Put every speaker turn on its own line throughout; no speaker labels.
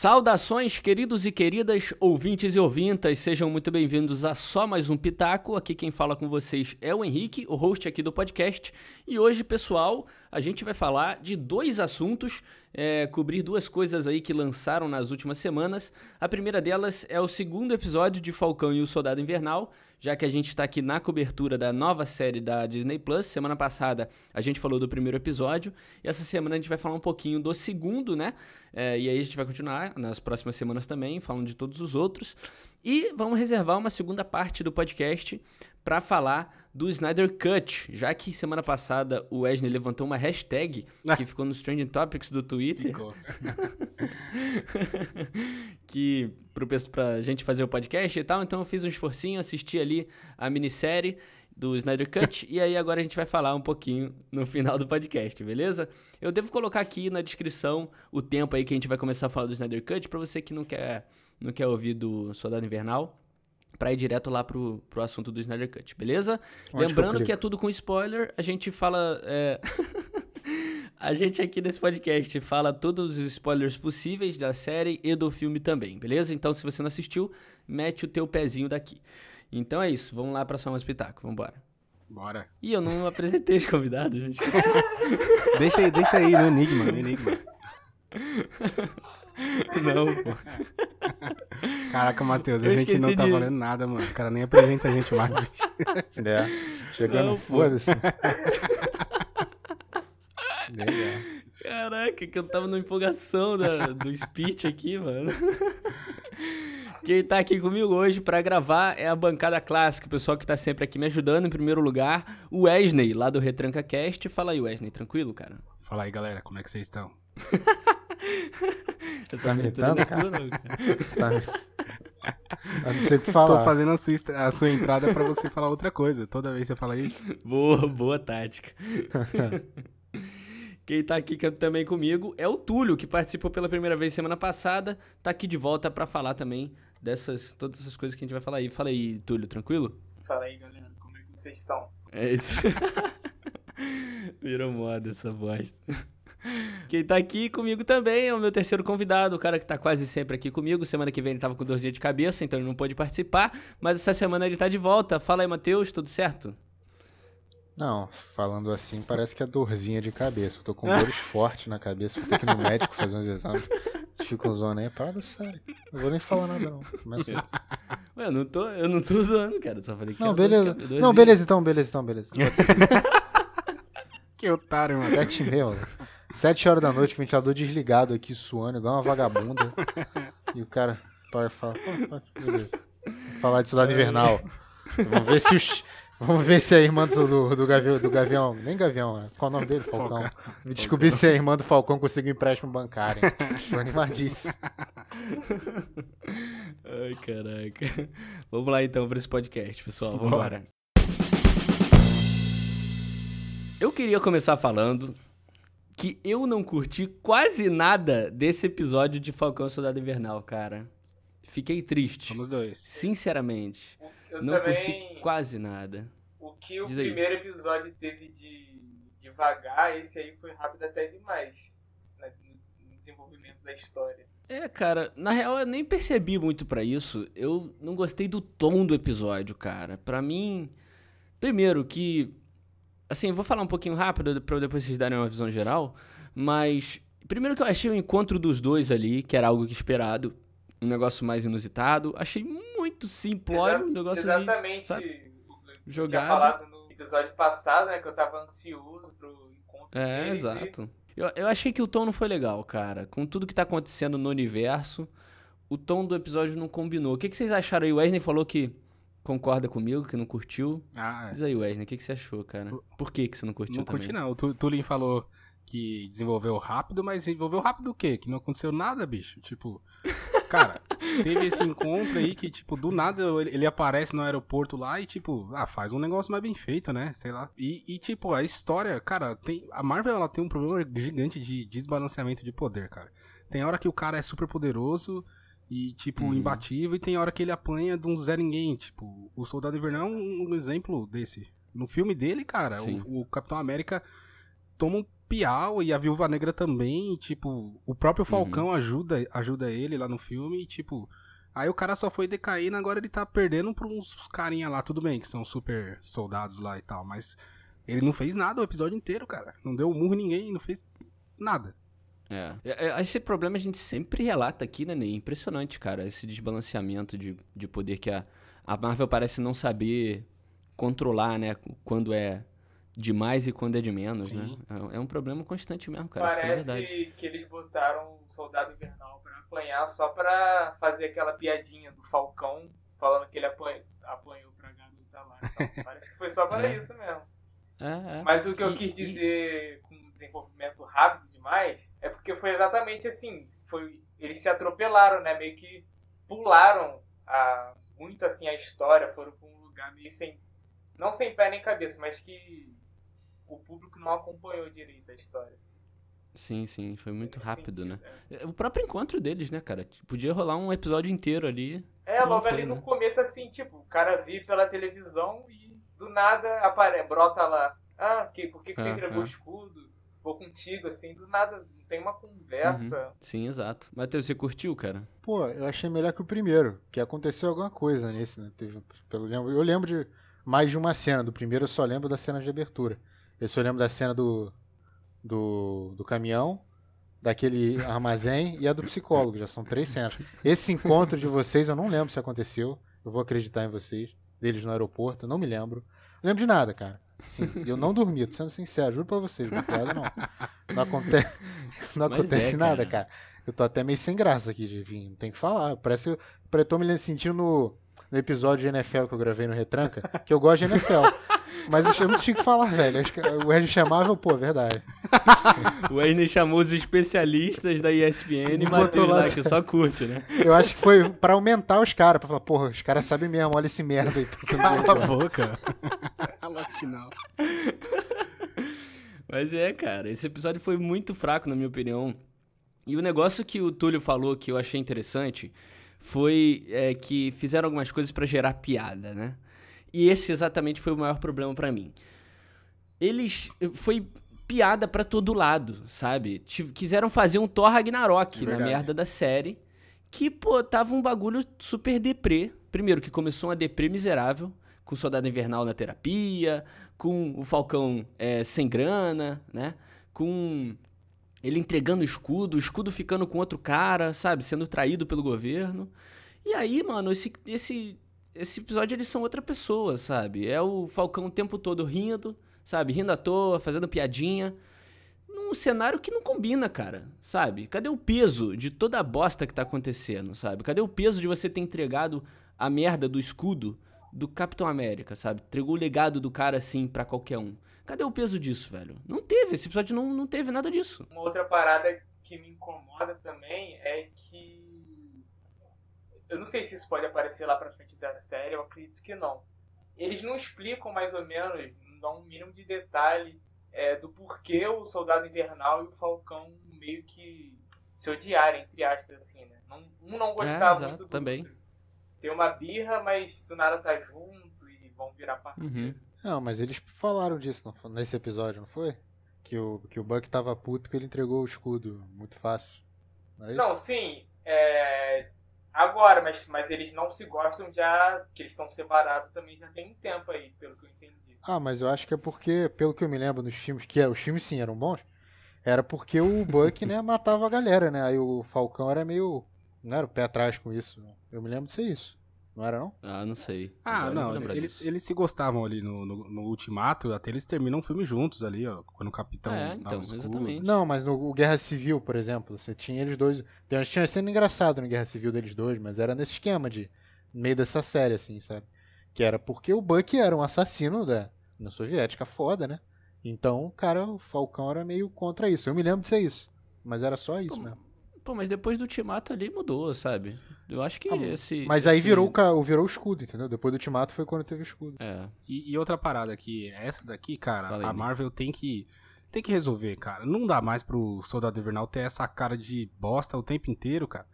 Saudações, queridos e queridas ouvintes e ouvintas, sejam muito bem-vindos a só mais um Pitaco. Aqui quem fala com vocês é o Henrique, o host aqui do podcast. E hoje, pessoal, a gente vai falar de dois assuntos, é, cobrir duas coisas aí que lançaram nas últimas semanas. A primeira delas é o segundo episódio de Falcão e o Soldado Invernal, já que a gente está aqui na cobertura da nova série da Disney Plus. Semana passada a gente falou do primeiro episódio e essa semana a gente vai falar um pouquinho do segundo, né? É, e aí a gente vai continuar nas próximas semanas também, falando de todos os outros. E vamos reservar uma segunda parte do podcast para falar do Snyder Cut, já que semana passada o Wesley levantou uma hashtag ah. que ficou nos Trending Topics do Twitter. Ficou. que pra gente fazer o podcast e tal, então eu fiz um esforcinho, assisti ali a minissérie do Snyder Cut e aí agora a gente vai falar um pouquinho no final do podcast, beleza? Eu devo colocar aqui na descrição o tempo aí que a gente vai começar a falar do Snyder Cut para você que não quer não quer ouvir do Soldado Invernal para ir direto lá pro, pro assunto do Snyder Cut, beleza? Onde Lembrando que, que, é tudo com spoiler, a gente fala. É... a gente aqui nesse podcast fala todos os spoilers possíveis da série e do filme também, beleza? Então, se você não assistiu, mete o teu pezinho daqui. Então é isso, vamos lá pra só mais pitaco, vambora.
Bora.
Ih, eu não apresentei os convidados, gente.
deixa aí, deixa aí no Enigma, no Enigma.
Não, pô.
Caraca, Matheus, a gente não tá de... valendo nada, mano. O cara nem apresenta a gente mais.
é, chegando, foda-se.
Caraca, que eu tava na empolgação da, do speech aqui, mano. Quem tá aqui comigo hoje para gravar é a bancada clássica, o pessoal que tá sempre aqui me ajudando. Em primeiro lugar, o Wesley, lá do Retranca Cast. Fala aí, Wesley, tranquilo, cara?
Fala aí, galera, como é que vocês estão?
Você tá imitando, cara? Você tá... Eu não sei o que falar.
Tô fazendo a sua, a sua entrada pra você falar outra coisa. Toda vez você fala isso.
Boa, boa tática. Quem tá aqui também comigo é o Túlio, que participou pela primeira vez semana passada. Tá aqui de volta para falar também dessas todas essas coisas que a gente vai falar aí. Fala aí, Túlio, tranquilo?
Fala aí, galera. Como é que vocês estão?
É isso. Virou moda essa bosta. Quem tá aqui comigo também é o meu terceiro convidado, o cara que tá quase sempre aqui comigo. Semana que vem ele tava com dorzinha de cabeça, então ele não pôde participar. Mas essa semana ele tá de volta. Fala aí, Matheus, tudo certo?
Não, falando assim, parece que é dorzinha de cabeça. Eu tô com dores fortes na cabeça, vou ter que ir no médico fazer uns exames. Vocês ficam zoando aí, parada sério. Não vou nem falar nada, não. Começa
Ué, eu não tô, eu não tô zoando, cara. Só falei que
Não, beleza. Não, beleza então, beleza então, beleza.
que otário, mano.
Sete e meia, mano. Sete horas da noite, ventilador desligado aqui, suando, igual uma vagabunda. e o cara para e fala, beleza. Falar de cidade invernal. Vamos ver se os. Vamos ver se é a irmã do, do, Gavião, do Gavião. Nem Gavião, né? qual o nome dele? Falcão. Falcão. Descobrir se a irmã do Falcão conseguiu empréstimo bancário. Tô animadíssimo.
Ai, caraca. Vamos lá então para esse podcast, pessoal. Vamos embora. Eu queria começar falando que eu não curti quase nada desse episódio de Falcão Soldado Invernal, cara. Fiquei triste.
Somos dois.
Sinceramente. Eu não também... curti quase nada.
O que o Diz primeiro aí. episódio teve de devagar, esse aí foi rápido até demais. Né, no desenvolvimento da história.
É, cara, na real eu nem percebi muito para isso. Eu não gostei do tom do episódio, cara. Para mim, primeiro que Assim, vou falar um pouquinho rápido para depois vocês darem uma visão geral, mas primeiro que eu achei o encontro dos dois ali, que era algo que esperado, um negócio mais inusitado, achei muito simplório, um negócio
Exatamente.
Ali,
Jogado. tinha falado no episódio passado, né, que eu tava ansioso pro encontro
É,
deles,
exato. Eu, eu achei que o tom não foi legal, cara. Com tudo que tá acontecendo no universo, o tom do episódio não combinou. O que, que vocês acharam aí? O Wesley falou que concorda comigo, que não curtiu. Ah, é. Diz aí, Wesley, o que, que você achou, cara? Por que, que você não curtiu
não
também?
curti, não. O Tulin falou que desenvolveu rápido, mas desenvolveu rápido o quê? Que não aconteceu nada, bicho. Tipo, cara, teve esse encontro aí que, tipo, do nada ele aparece no aeroporto lá e, tipo, ah, faz um negócio mais bem feito, né? Sei lá. E, e tipo, a história, cara, tem. A Marvel ela tem um problema gigante de desbalanceamento de poder, cara. Tem hora que o cara é super poderoso e, tipo, uhum. imbatível, e tem hora que ele apanha de um Zé Ninguém. Tipo, o Soldado Invernal é um, um exemplo desse. No filme dele, cara, o, o, Capitão América toma um piau e a Viúva Negra também, e, tipo, o próprio Falcão ajuda, ajuda ele lá no filme, e, tipo, aí o cara só foi decaindo, agora ele tá perdendo pra uns carinha lá, tudo bem, que são super soldados lá e tal, mas ele não fez nada o episódio inteiro, cara. Não deu um murro em ninguém, não fez nada.
É. É, é, Esse problema a gente sempre relata aqui, né, Ney? Impressionante, cara, esse desbalanceamento de, de poder que a, a Marvel parece não saber controlar, né, quando é demais e quando é de menos, né?
Sim.
É, é um problema constante mesmo, cara, é verdade.
Parece que eles botaram o Soldado Invernal pra apanhar só pra fazer aquela piadinha do Falcão falando que ele apanhou, apanhou pra garota lá. Então, parece que foi só para
É.
isso mesmo.
É, é.
Mas o que eu
E-
quis
e-
dizer com desenvolvimento rápido demais é porque foi exatamente assim. Foi, eles se atropelaram, né? Meio que pularam a, muito assim a história, foram pra um lugar meio sem. Não sem pé nem cabeça, mas que o público não acompanhou direito a história.
Sim, sim, foi muito rápido, né?
sentido,
É, O próprio encontro deles, né, cara? Podia rolar um episódio inteiro ali.
É, É, logo
foi,
ali no
né?
começo, assim, tipo, o cara vê pela televisão e do nada apare... brota lá. Ah, que, por que, que você
Ah,
entregou
ah.
o escudo? Vou contigo, assim, do nada, não tem uma conversa.
Sim, exato. Matheus, você curtiu, cara?
Pô, eu achei melhor que o primeiro, que aconteceu alguma coisa nesse, né? Teve, pelo, eu lembro de mais de uma cena. Do primeiro eu só lembro da cena de abertura. Eu lembro da cena do, do, do caminhão, daquele armazém e a do psicólogo. Já são três cenas. Esse encontro de vocês eu não lembro se aconteceu. Eu vou acreditar em vocês. Deles no aeroporto, eu não me lembro. Não lembro de nada, cara. Assim, eu não dormi, tô sendo sincero, juro pra vocês, não é piada não. Não, aconte... não
Mas
acontece
é,
nada,
cara.
cara. Eu tô até meio sem graça aqui de vir, não tem que falar. Parece que eu tô me sentindo no, no episódio de NFL que eu gravei no Retranca, que eu gosto de NFL. Mas eu não tinha que falar, velho. Acho que o Ed chamava, pô, verdade.
O Wesley chamou os especialistas da ESPN e Matheus
lá
que só curte, né?
Eu acho que foi pra aumentar os caras, pra falar, porra, os caras sabem mesmo, olha esse merda aí. pensando
Cala a boca. Lógico que não.
Mas é, cara, esse episódio foi muito fraco, na minha opinião. E o negócio que o Túlio falou que eu achei interessante foi é, que fizeram algumas coisas pra gerar piada, né? E esse exatamente foi o maior problema pra mim. Eles. Foi piada pra todo lado, sabe? Quiseram fazer um Thor Ragnarok
É
na merda da série. Que, pô, tava um bagulho super deprê. Primeiro, que começou uma deprê miserável, com o Soldado Invernal na terapia, com o Falcão é, sem grana, né? Com ele entregando o escudo, o escudo ficando com outro cara, sabe? Sendo traído pelo governo. E aí, mano, esse, esse, esse episódio eles são outra pessoa, sabe? É o Falcão o tempo todo rindo, sabe? Rindo à toa, fazendo piadinha. Num cenário que não combina, cara, sabe? Cadê o peso de toda a bosta que tá acontecendo, sabe? Cadê o peso de você ter entregado a merda do escudo do Capitão América, sabe? Entregou o legado do cara assim pra qualquer um. Cadê o peso disso, velho? Não teve, esse episódio não, não teve nada disso.
Uma outra parada que me incomoda também é que. Eu não sei se isso pode aparecer lá pra frente da série, eu acredito que não. Eles não explicam mais ou menos, não dão um mínimo de detalhe é, do porquê o Soldado Invernal e o Falcão meio que se odiarem, entre aspas, assim, né? Não- um não gostava
exato,
muito do
também.
outro. Tem uma birra, mas do nada tá junto e vão virar parceiro.
Uhum.
Não, mas eles falaram disso não foi? nesse episódio, não foi? Que o, que o Buck tava puto porque ele entregou o escudo muito fácil. Não é isso?
Não, sim. é, Agora, mas, mas eles não se gostam já. Que eles estão separados também já tem um tempo aí, pelo que eu entendi.
Ah, mas eu acho que é porque, pelo que eu me lembro nos filmes, que é, os filmes sim eram bons, era porque o Buck, né, matava a galera, né? Aí o Falcão era meio. Não era o pé atrás com isso. Eu me lembro de ser isso. Não era, não?
Ah, não sei.
Ah,
Agora
não, eles,
disso.
eles se gostavam ali no, no, no Ultimato, até eles terminam o filme juntos ali, ó, quando o Capitão
É, então, exatamente.
Não, mas no Guerra Civil, por exemplo, você tinha eles dois. Tem, tinha uma cena engraçada no Guerra Civil deles dois, mas era nesse esquema de. Meio dessa série, assim, sabe? Que era porque o Buck era um assassino da União Soviética foda, né? Então, cara, o Falcão era meio contra isso. Eu me lembro de ser isso. Mas era só isso
Pô,
mesmo.
Pô, mas depois do Ultimato ali mudou, sabe? Eu acho que
Ah,
esse.
Mas aí
esse-
virou, o virou o escudo, entendeu? Depois do Ultimato foi quando teve o escudo.
É.
E, e outra parada aqui, essa daqui, cara,
Fala aí,
a. Marvel tem que tem que resolver, cara. Não dá mais pro Soldado Invernal ter essa cara de bosta o tempo inteiro, cara.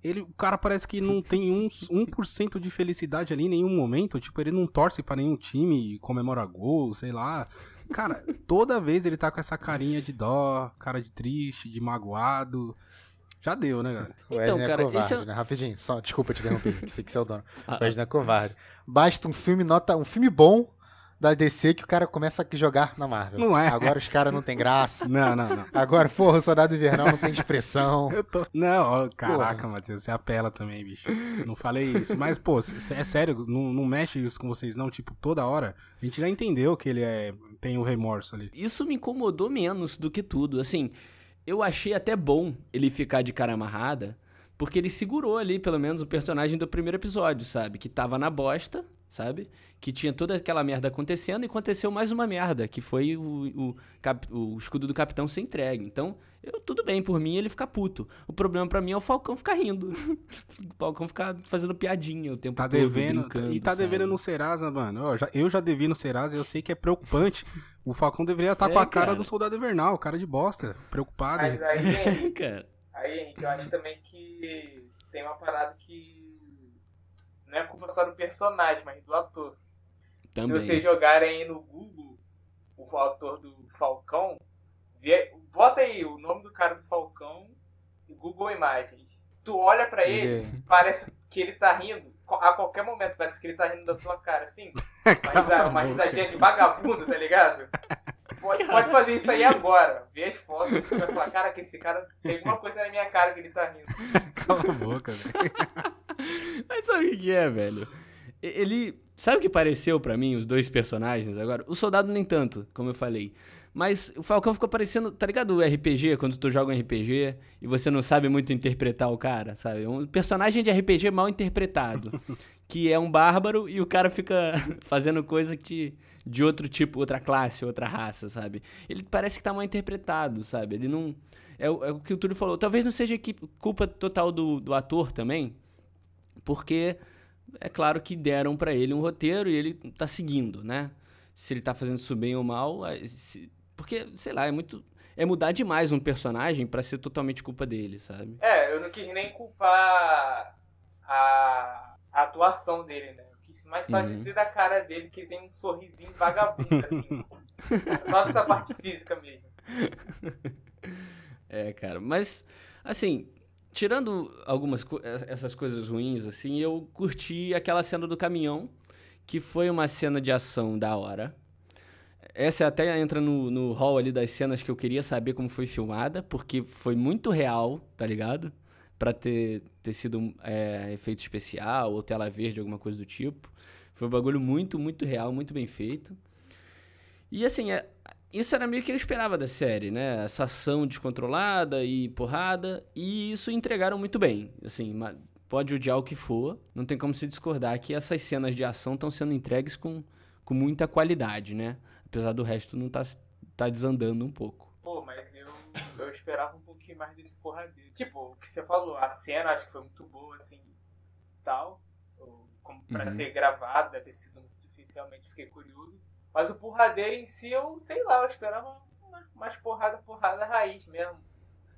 Ele, o cara parece que não tem um, 1% de felicidade ali em nenhum momento. Tipo, ele não torce pra nenhum time, comemora gol, sei lá. Cara, toda vez ele tá com essa carinha de dó, cara de triste, de magoado. Já deu, né, cara?
O
Então,
Wesley
cara,
é covarde,
esse é-
né? Rapidinho, só, desculpa te interromper, que sei que você é o dono.
Ah,
O Wesley é covarde. Basta um filme nota, um filme bom da DC que o cara começa a jogar na Marvel.
Não é.
Agora os caras não tem graça.
Não, não, não.
Agora, porra, o Soldado Invernal não tem expressão.
Eu tô. Não, ó, caraca, Matheus, você apela também, bicho. Não falei isso. Mas, pô, é sério, não, não mexe isso com vocês, não? Tipo, toda hora. A gente já entendeu que ele é, tem o remorso ali.
Isso me incomodou menos do que tudo. Assim, eu achei até bom ele ficar de cara amarrada, porque ele segurou ali, pelo menos, o personagem do primeiro episódio, sabe? Que tava na bosta, sabe? Que tinha toda aquela merda acontecendo e aconteceu mais uma merda, que foi o, o, cap- o escudo do capitão ser entregue. Então, eu, tudo bem por mim ele ficar puto. O problema pra mim é o Falcão ficar rindo. o Falcão ficar fazendo piadinha o tempo
Tá
todo,
devendo.
brincando,
E tá devendo
sabe?
no Serasa, mano. Ó, já- eu já devi no Serasa, eu sei que é preocupante. O Falcão deveria estar
É,
com a cara,
cara.
do soldado invernal, cara de bosta. Preocupado.
Mas aí,
Cara,
aí, Henrique, eu acho também que tem uma parada que não é culpa só do personagem, mas do ator.
também.
Se vocês jogarem aí no Google o autor do Falcão, vê- bota aí o nome do cara do Falcão e Google Imagens. Se tu olha pra ele, parece que ele tá rindo. A qualquer momento, parece que ele tá rindo da tua cara, assim. Uma,
Cala
risa-
a
uma risadinha de vagabundo, tá ligado? Pode, pode fazer isso aí agora. Vê as fotos e vai falar, cara, que esse cara tem alguma coisa na minha cara que ele tá rindo.
Cala a boca, velho.
Mas sabe o que é, velho? Ele. Sabe o que pareceu pra mim, os dois personagens agora? O soldado nem tanto, como eu falei. Mas o Falcão ficou parecendo, tá ligado? O RPG, quando tu joga um RPG e você não sabe muito interpretar o cara, sabe? Um personagem de RPG mal interpretado. Que é um bárbaro e o cara fica fazendo coisa que de outro tipo, outra classe, outra raça, sabe? Ele parece que tá mal interpretado, sabe? Ele não. É, o- é o que o Túlio falou. Talvez não seja culpa total do, do ator também, porque é claro que deram pra ele um roteiro e ele tá seguindo, né? Se ele tá fazendo isso bem ou mal, aí se- porque sei lá, é muito é mudar demais um personagem pra ser totalmente culpa dele, sabe?
É, eu não quis nem culpar a, a atuação dele, né? Mais só
Uhum.
dizer da cara dele que tem um sorrisinho vagabundo, assim. Só dessa parte física mesmo.
É, cara, mas assim, tirando algumas eh, essas coisas ruins assim, eu curti aquela cena do caminhão, que foi uma cena de ação da hora. Essa até entra no, no hall ali das cenas que eu queria saber como foi filmada, porque foi muito real, tá ligado? Pra ter, ter sido é, efeito especial ou tela verde, alguma coisa do tipo. Foi um bagulho muito, muito real, muito bem feito. E assim, é, isso era meio que eu esperava da série, né? Essa ação descontrolada e porrada. E isso entregaram muito bem. Assim, pode odiar o que for, não tem como se discordar que essas cenas de ação estão sendo entregues com, com muita qualidade, né? Apesar do resto não tá, tá desandando um pouco.
Pô, mas eu, eu esperava um pouquinho mais desse porradeiro. Tipo, o que você falou, a cena acho que foi muito boa, assim, tal. Ou Como pra
Uhum.
ser gravado, deve ter sido muito difícil, realmente fiquei curioso. Mas o porradeiro em si, eu sei lá, eu esperava uma- mais porrada, porrada raiz mesmo.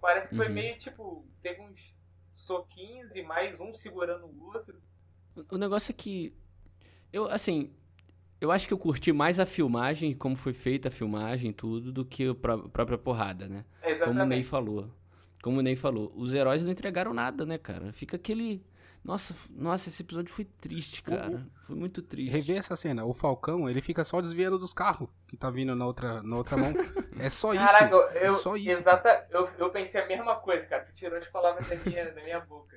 Parece que foi
Uhum.
meio tipo, teve uns soquinhos e mais um segurando o outro.
O- O negócio é que. Eu, assim. Eu acho que eu curti mais a filmagem, como foi feita a filmagem e tudo, do que a pró- própria porrada, né?
Exatamente.
Como o Ney falou. Como o Ney falou. Os heróis não entregaram nada, né, cara? Fica aquele. Nossa, nossa, esse episódio foi triste, cara. Foi muito triste.
Rever essa cena. O Falcão, ele fica só desviando dos carros que tá vindo na outra, na outra mão. É só isso.
Caraca, eu,
é
eu,
só isso.
exata, eu, eu pensei a mesma coisa, cara. Tu tirou as palavras da minha, da minha boca.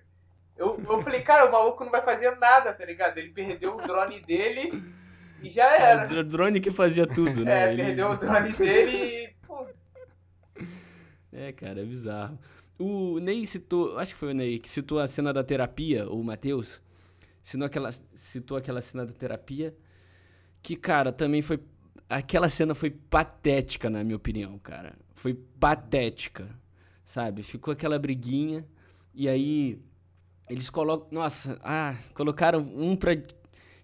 Eu, eu falei, cara, o maluco não vai fazer nada, tá ligado? Ele perdeu o drone dele e já
É,
era.
o dr- drone que fazia tudo, né?
É,
Ele-
perdeu o drone dele e. Pô,
É, cara, é bizarro. O Ney citou, acho que foi o Ney que citou a cena da terapia, ou o Matheus, citou aquela, citou aquela cena da terapia, que, cara, também foi. Aquela cena foi patética, na minha opinião, cara. Foi patética, sabe? Ficou aquela briguinha, e aí eles colocam. Nossa, ah, colocaram um pra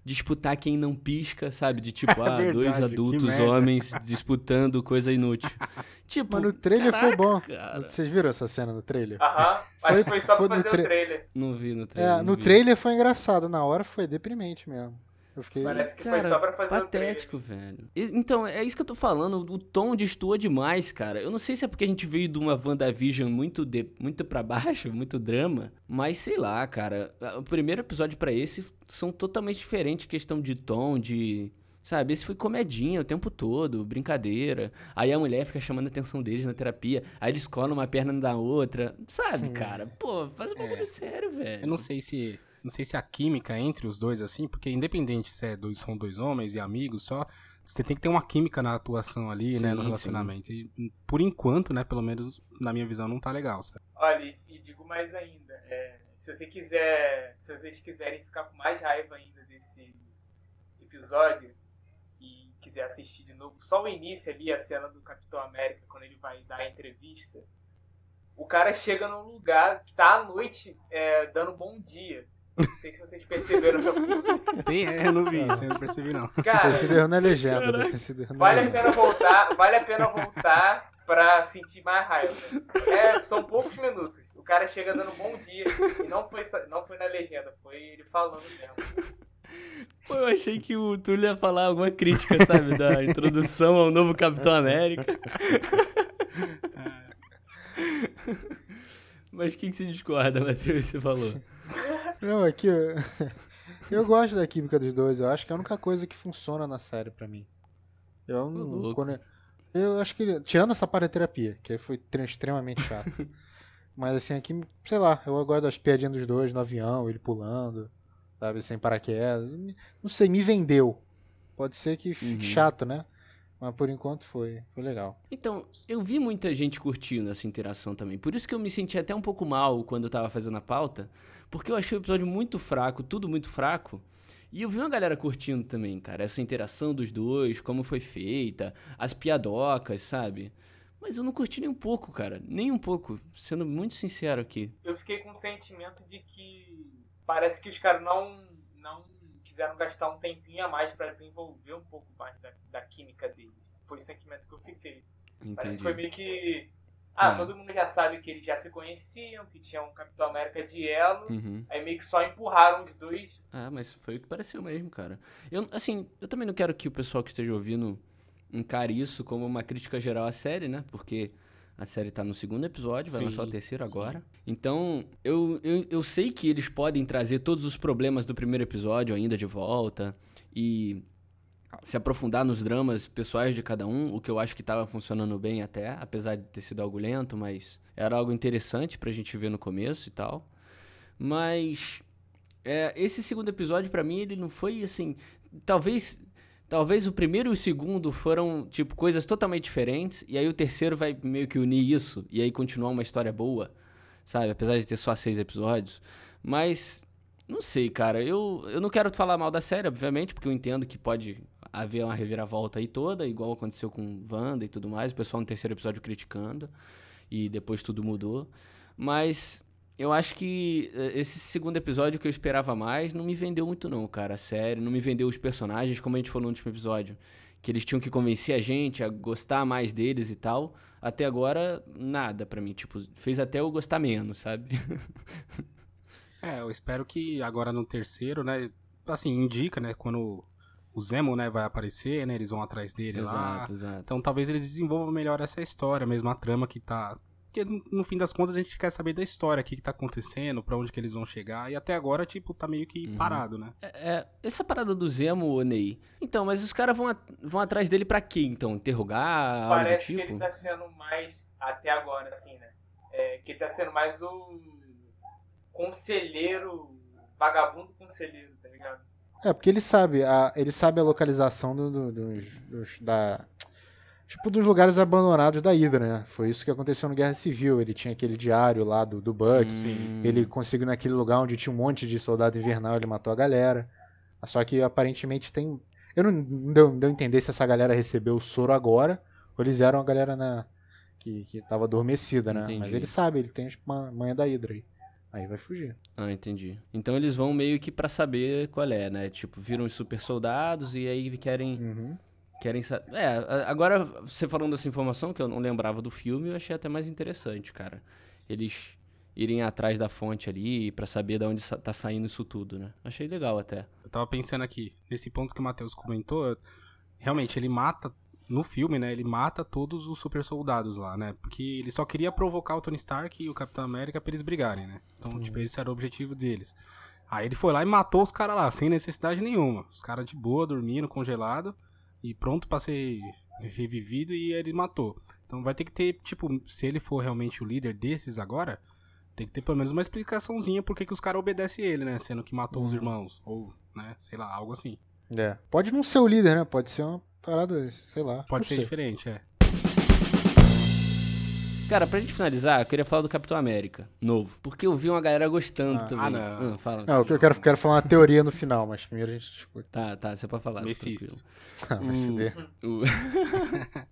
disputar quem não pisca, sabe? De tipo, ah,
Verdade,
dois adultos homens disputando coisa inútil. Tipo,
Mas no trailer foi bom.
cara.
Vocês viram essa cena no trailer?
aham.
Foi-
Acho que foi só
foi
pra fazer
tra-
o trailer.
Não vi no trailer.
É, no
vi.
trailer foi engraçado, na hora foi deprimente mesmo. Eu fiquei.
Parece que
Cara,
foi só pra fazer
patético, velho. E- Então, é isso que eu tô falando. O tom destoa demais, cara. Eu não sei se é porque a gente veio de uma WandaVision muito, de, muito pra baixo, muito drama. Mas sei lá, cara. O primeiro episódio pra esse são totalmente diferentes. Questão de tom, de. Sabe, esse foi comedinha o tempo todo, brincadeira. Aí a mulher fica chamando a atenção deles na terapia. Aí eles colam uma perna da outra. Sabe, cara? Pô, faz um bagulho sério, velho.
Eu não sei se. Não sei se a química entre os dois, assim, porque independente se é dois, são dois homens e amigos só, você tem que ter uma química na atuação ali, né,
Sim,
no
sim.
relacionamento. E por enquanto, né, pelo menos na minha visão, não tá legal, sabe?
Olha, e, e digo mais ainda, é, se você quiser, se vocês quiserem ficar com mais raiva ainda desse episódio e quiser assistir de novo, só o início ali, a cena do Capitão América, quando ele vai dar a entrevista, o cara chega num lugar que tá à noite é, dando bom dia. Não sei se vocês perceberam essa
Tem, é, eu não vi isso, eu não percebi não.
Cara,
Deve ter erro na legenda, deve ter sido erro na
Vale a
legenda.
pena voltar, vale a pena voltar pra sentir mais raiva. É, são poucos minutos. O cara chega dando bom dia e não foi, só- não foi na legenda, foi ele falando mesmo.
Pô, eu achei que o Túlio ia falar alguma crítica, sabe? Da introdução ao novo Capitão América. Mas o que, que se discorda, Matheus? Você falou.
Não, aqui eu... eu gosto da química dos dois. Eu acho que é a única coisa que funciona na série pra mim. Eu não. quando eu- eu acho que. Tirando essa paraterapia, que aí foi tre- extremamente chato. Mas assim, aqui, sei lá, eu gosto das piadinhas dos dois no avião, ele pulando, sabe, sem paraquedas. Não sei, me vendeu. Pode ser que fique
Uhum.
chato, né? Mas por enquanto foi, foi legal.
Então, eu vi muita gente curtindo essa interação também. Por isso que eu me senti até um pouco mal quando eu tava fazendo a pauta. Porque eu achei o episódio muito fraco, tudo muito fraco. E eu vi uma galera curtindo também, cara. Essa interação dos dois, como foi feita, as piadocas, sabe? Mas eu não curti nem um pouco, cara. Nem um pouco. Sendo muito sincero aqui.
Eu fiquei com o sentimento de que parece que os caras não, não quiseram gastar um tempinho a mais pra desenvolver um pouco mais da, da química deles. Foi o sentimento que eu fiquei. Parece que foi
Entendi.
meio que. Ah,
Ah.
todo mundo já sabe que eles já se conheciam, que tinha um Capitão América de elo.
Uhum.
Aí meio que só empurraram os dois.
Ah, mas foi o que pareceu mesmo, cara. Eu, assim, eu também não quero que o pessoal que esteja ouvindo encare isso como uma crítica geral à série, né? Porque a série tá no segundo episódio, vai
Sim,
lançar o terceiro
sim.
agora. Então, eu, eu, eu sei que eles podem trazer todos os problemas do primeiro episódio ainda de volta e se aprofundar nos dramas pessoais de cada um, o que eu acho que tava funcionando bem até, apesar de ter sido algo lento, mas era algo interessante pra gente ver no começo e tal. Mas é, esse segundo episódio, pra mim, ele não foi assim. Talvez. Talvez o primeiro e o segundo foram, tipo, coisas totalmente diferentes. E aí o terceiro vai meio que unir isso. E aí continuar uma história boa. Sabe? Apesar de ter só seis episódios. Mas. Não sei, cara. Eu, eu não quero falar mal da série, obviamente, porque eu entendo que pode haver uma reviravolta aí toda, igual aconteceu com Wanda e tudo mais. O pessoal no terceiro episódio criticando. E depois tudo mudou. Mas eu acho que eh, esse segundo episódio que eu esperava mais não me vendeu muito não, cara, sério, não me vendeu os personagens, como a gente falou no último episódio, que eles tinham que convencer a gente a gostar mais deles e tal. Até agora nada pra mim, tipo, fez até eu gostar menos, sabe?
É, eu espero que agora no terceiro, né, assim, indica, né, quando o Zemo, né, vai aparecer, né, eles vão atrás dele lá.
exato, exato.
Então talvez eles desenvolvam melhor essa história, mesmo a trama que tá... Porque no- fim das contas a gente quer saber da história, o que que tá acontecendo, pra onde que eles vão chegar, e até agora, tipo, tá meio que parado, né?
É, é, essa parada do Zemo, Ney. Então, mas os caras vão, vão atrás dele pra quê, então? Interrogar, algo do
Parece
tipo?
que ele tá sendo mais, até agora, assim, né? É, que ele tá sendo mais o conselheiro, vagabundo conselheiro, tá ligado?
É, porque ele sabe, a, ele sabe a localização do, do- dos, dos- da, tipo, dos lugares abandonados da Hydra, né? Foi isso que aconteceu no Guerra Civil. Ele tinha aquele diário lá do, do Buck.
Hum,
Ele conseguiu naquele lugar onde tinha um monte de soldado invernal, ele matou a galera. Só que aparentemente tem. Eu não, não, deu, não deu a entender se essa galera recebeu o soro agora, ou eles eram a galera na, que, que tava adormecida, né?
Entendi.
Mas ele sabe, ele tem uma manha da Hydra aí. Aí vai fugir.
Ah, entendi. Então eles vão meio que pra saber qual é, né? Tipo, viram os super soldados e aí querem
Uhum.
querem saber. É, a- agora você falando dessa informação que eu não lembrava do filme, eu achei até mais interessante, cara. Eles irem atrás da fonte ali pra saber de onde tá saindo isso tudo, né? Achei legal até.
Eu tava pensando aqui, nesse ponto que o Matheus comentou, realmente, ele mata, no filme, né, ele mata todos os super soldados lá, né, porque ele só queria provocar o Tony Stark e o Capitão América pra eles brigarem, né, então, tipo, esse era o objetivo deles. Aí ele foi lá e matou os caras lá, sem necessidade nenhuma, os caras de boa, dormindo, congelado, e pronto pra ser revivido, e ele matou. Então vai ter que ter, tipo, se ele for realmente o líder desses agora, tem que ter pelo menos uma explicaçãozinha por que que os caras obedecem ele, né? Sendo que matou os irmãos. Ou, né? Sei lá, algo assim.
É. Pode não ser o líder, né? Pode ser uma parada, sei lá.
Pode ser
sei.
diferente, é.
Cara, pra gente finalizar, eu queria falar do Capitão América, novo. Porque eu vi uma galera gostando
Ah,
também.
ah, não.
Ah, fala.
Não, eu quero, quero falar uma teoria no final, mas primeiro a gente discute.
Tá, tá, você pode falar.
Mephisto.
Ah, vai se
O-
fuder.
o-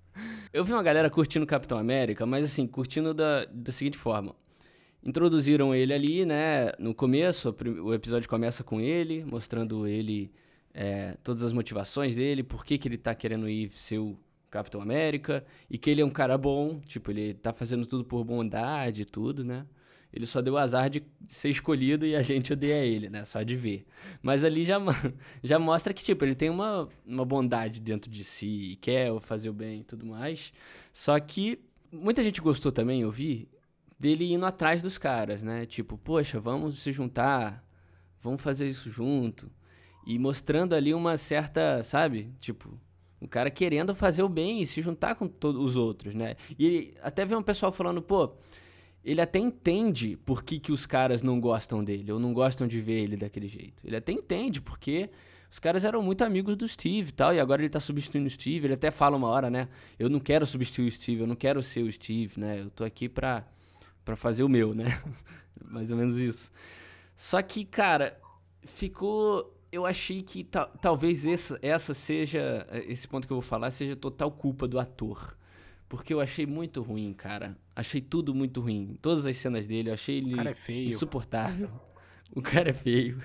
eu vi uma galera curtindo Capitão América, mas assim, curtindo da, da seguinte forma. Introduziram ele ali, né? No começo, o o episódio começa com ele, mostrando ele, é, todas as motivações dele, por que, que ele tá querendo ir ser o Capitão América, e que ele é um cara bom, tipo, ele tá fazendo tudo por bondade e tudo, né? Ele só deu azar de ser escolhido e a gente odeia ele, né? Só de ver. Mas ali já, já mostra que, tipo, ele tem uma, uma bondade dentro de si quer fazer o bem e tudo mais. Só que muita gente gostou também, eu vi, dele indo atrás dos caras, né? Tipo, poxa, vamos se juntar, vamos fazer isso junto. E mostrando ali uma certa, sabe? Tipo, o cara querendo fazer o bem e se juntar com todos os outros, né? E até vi um pessoal falando, pô, ele até entende por que, que os caras não gostam dele, ou não gostam de ver ele daquele jeito. Ele até entende, porque os caras eram muito amigos do Steve e tal, e agora ele tá substituindo o Steve. Ele até fala uma hora, né? Eu não quero substituir o Steve, eu não quero ser o Steve, né? Eu tô aqui pra, pra fazer o meu, né? Mais ou menos isso. Só que, cara, ficou. Eu achei que ta- talvez essa, essa seja. Esse ponto que eu vou falar seja total culpa do ator. Porque eu achei muito ruim, cara. Achei tudo muito ruim. Todas as cenas dele, eu achei ele
O cara é feio.
insuportável. O cara é feio.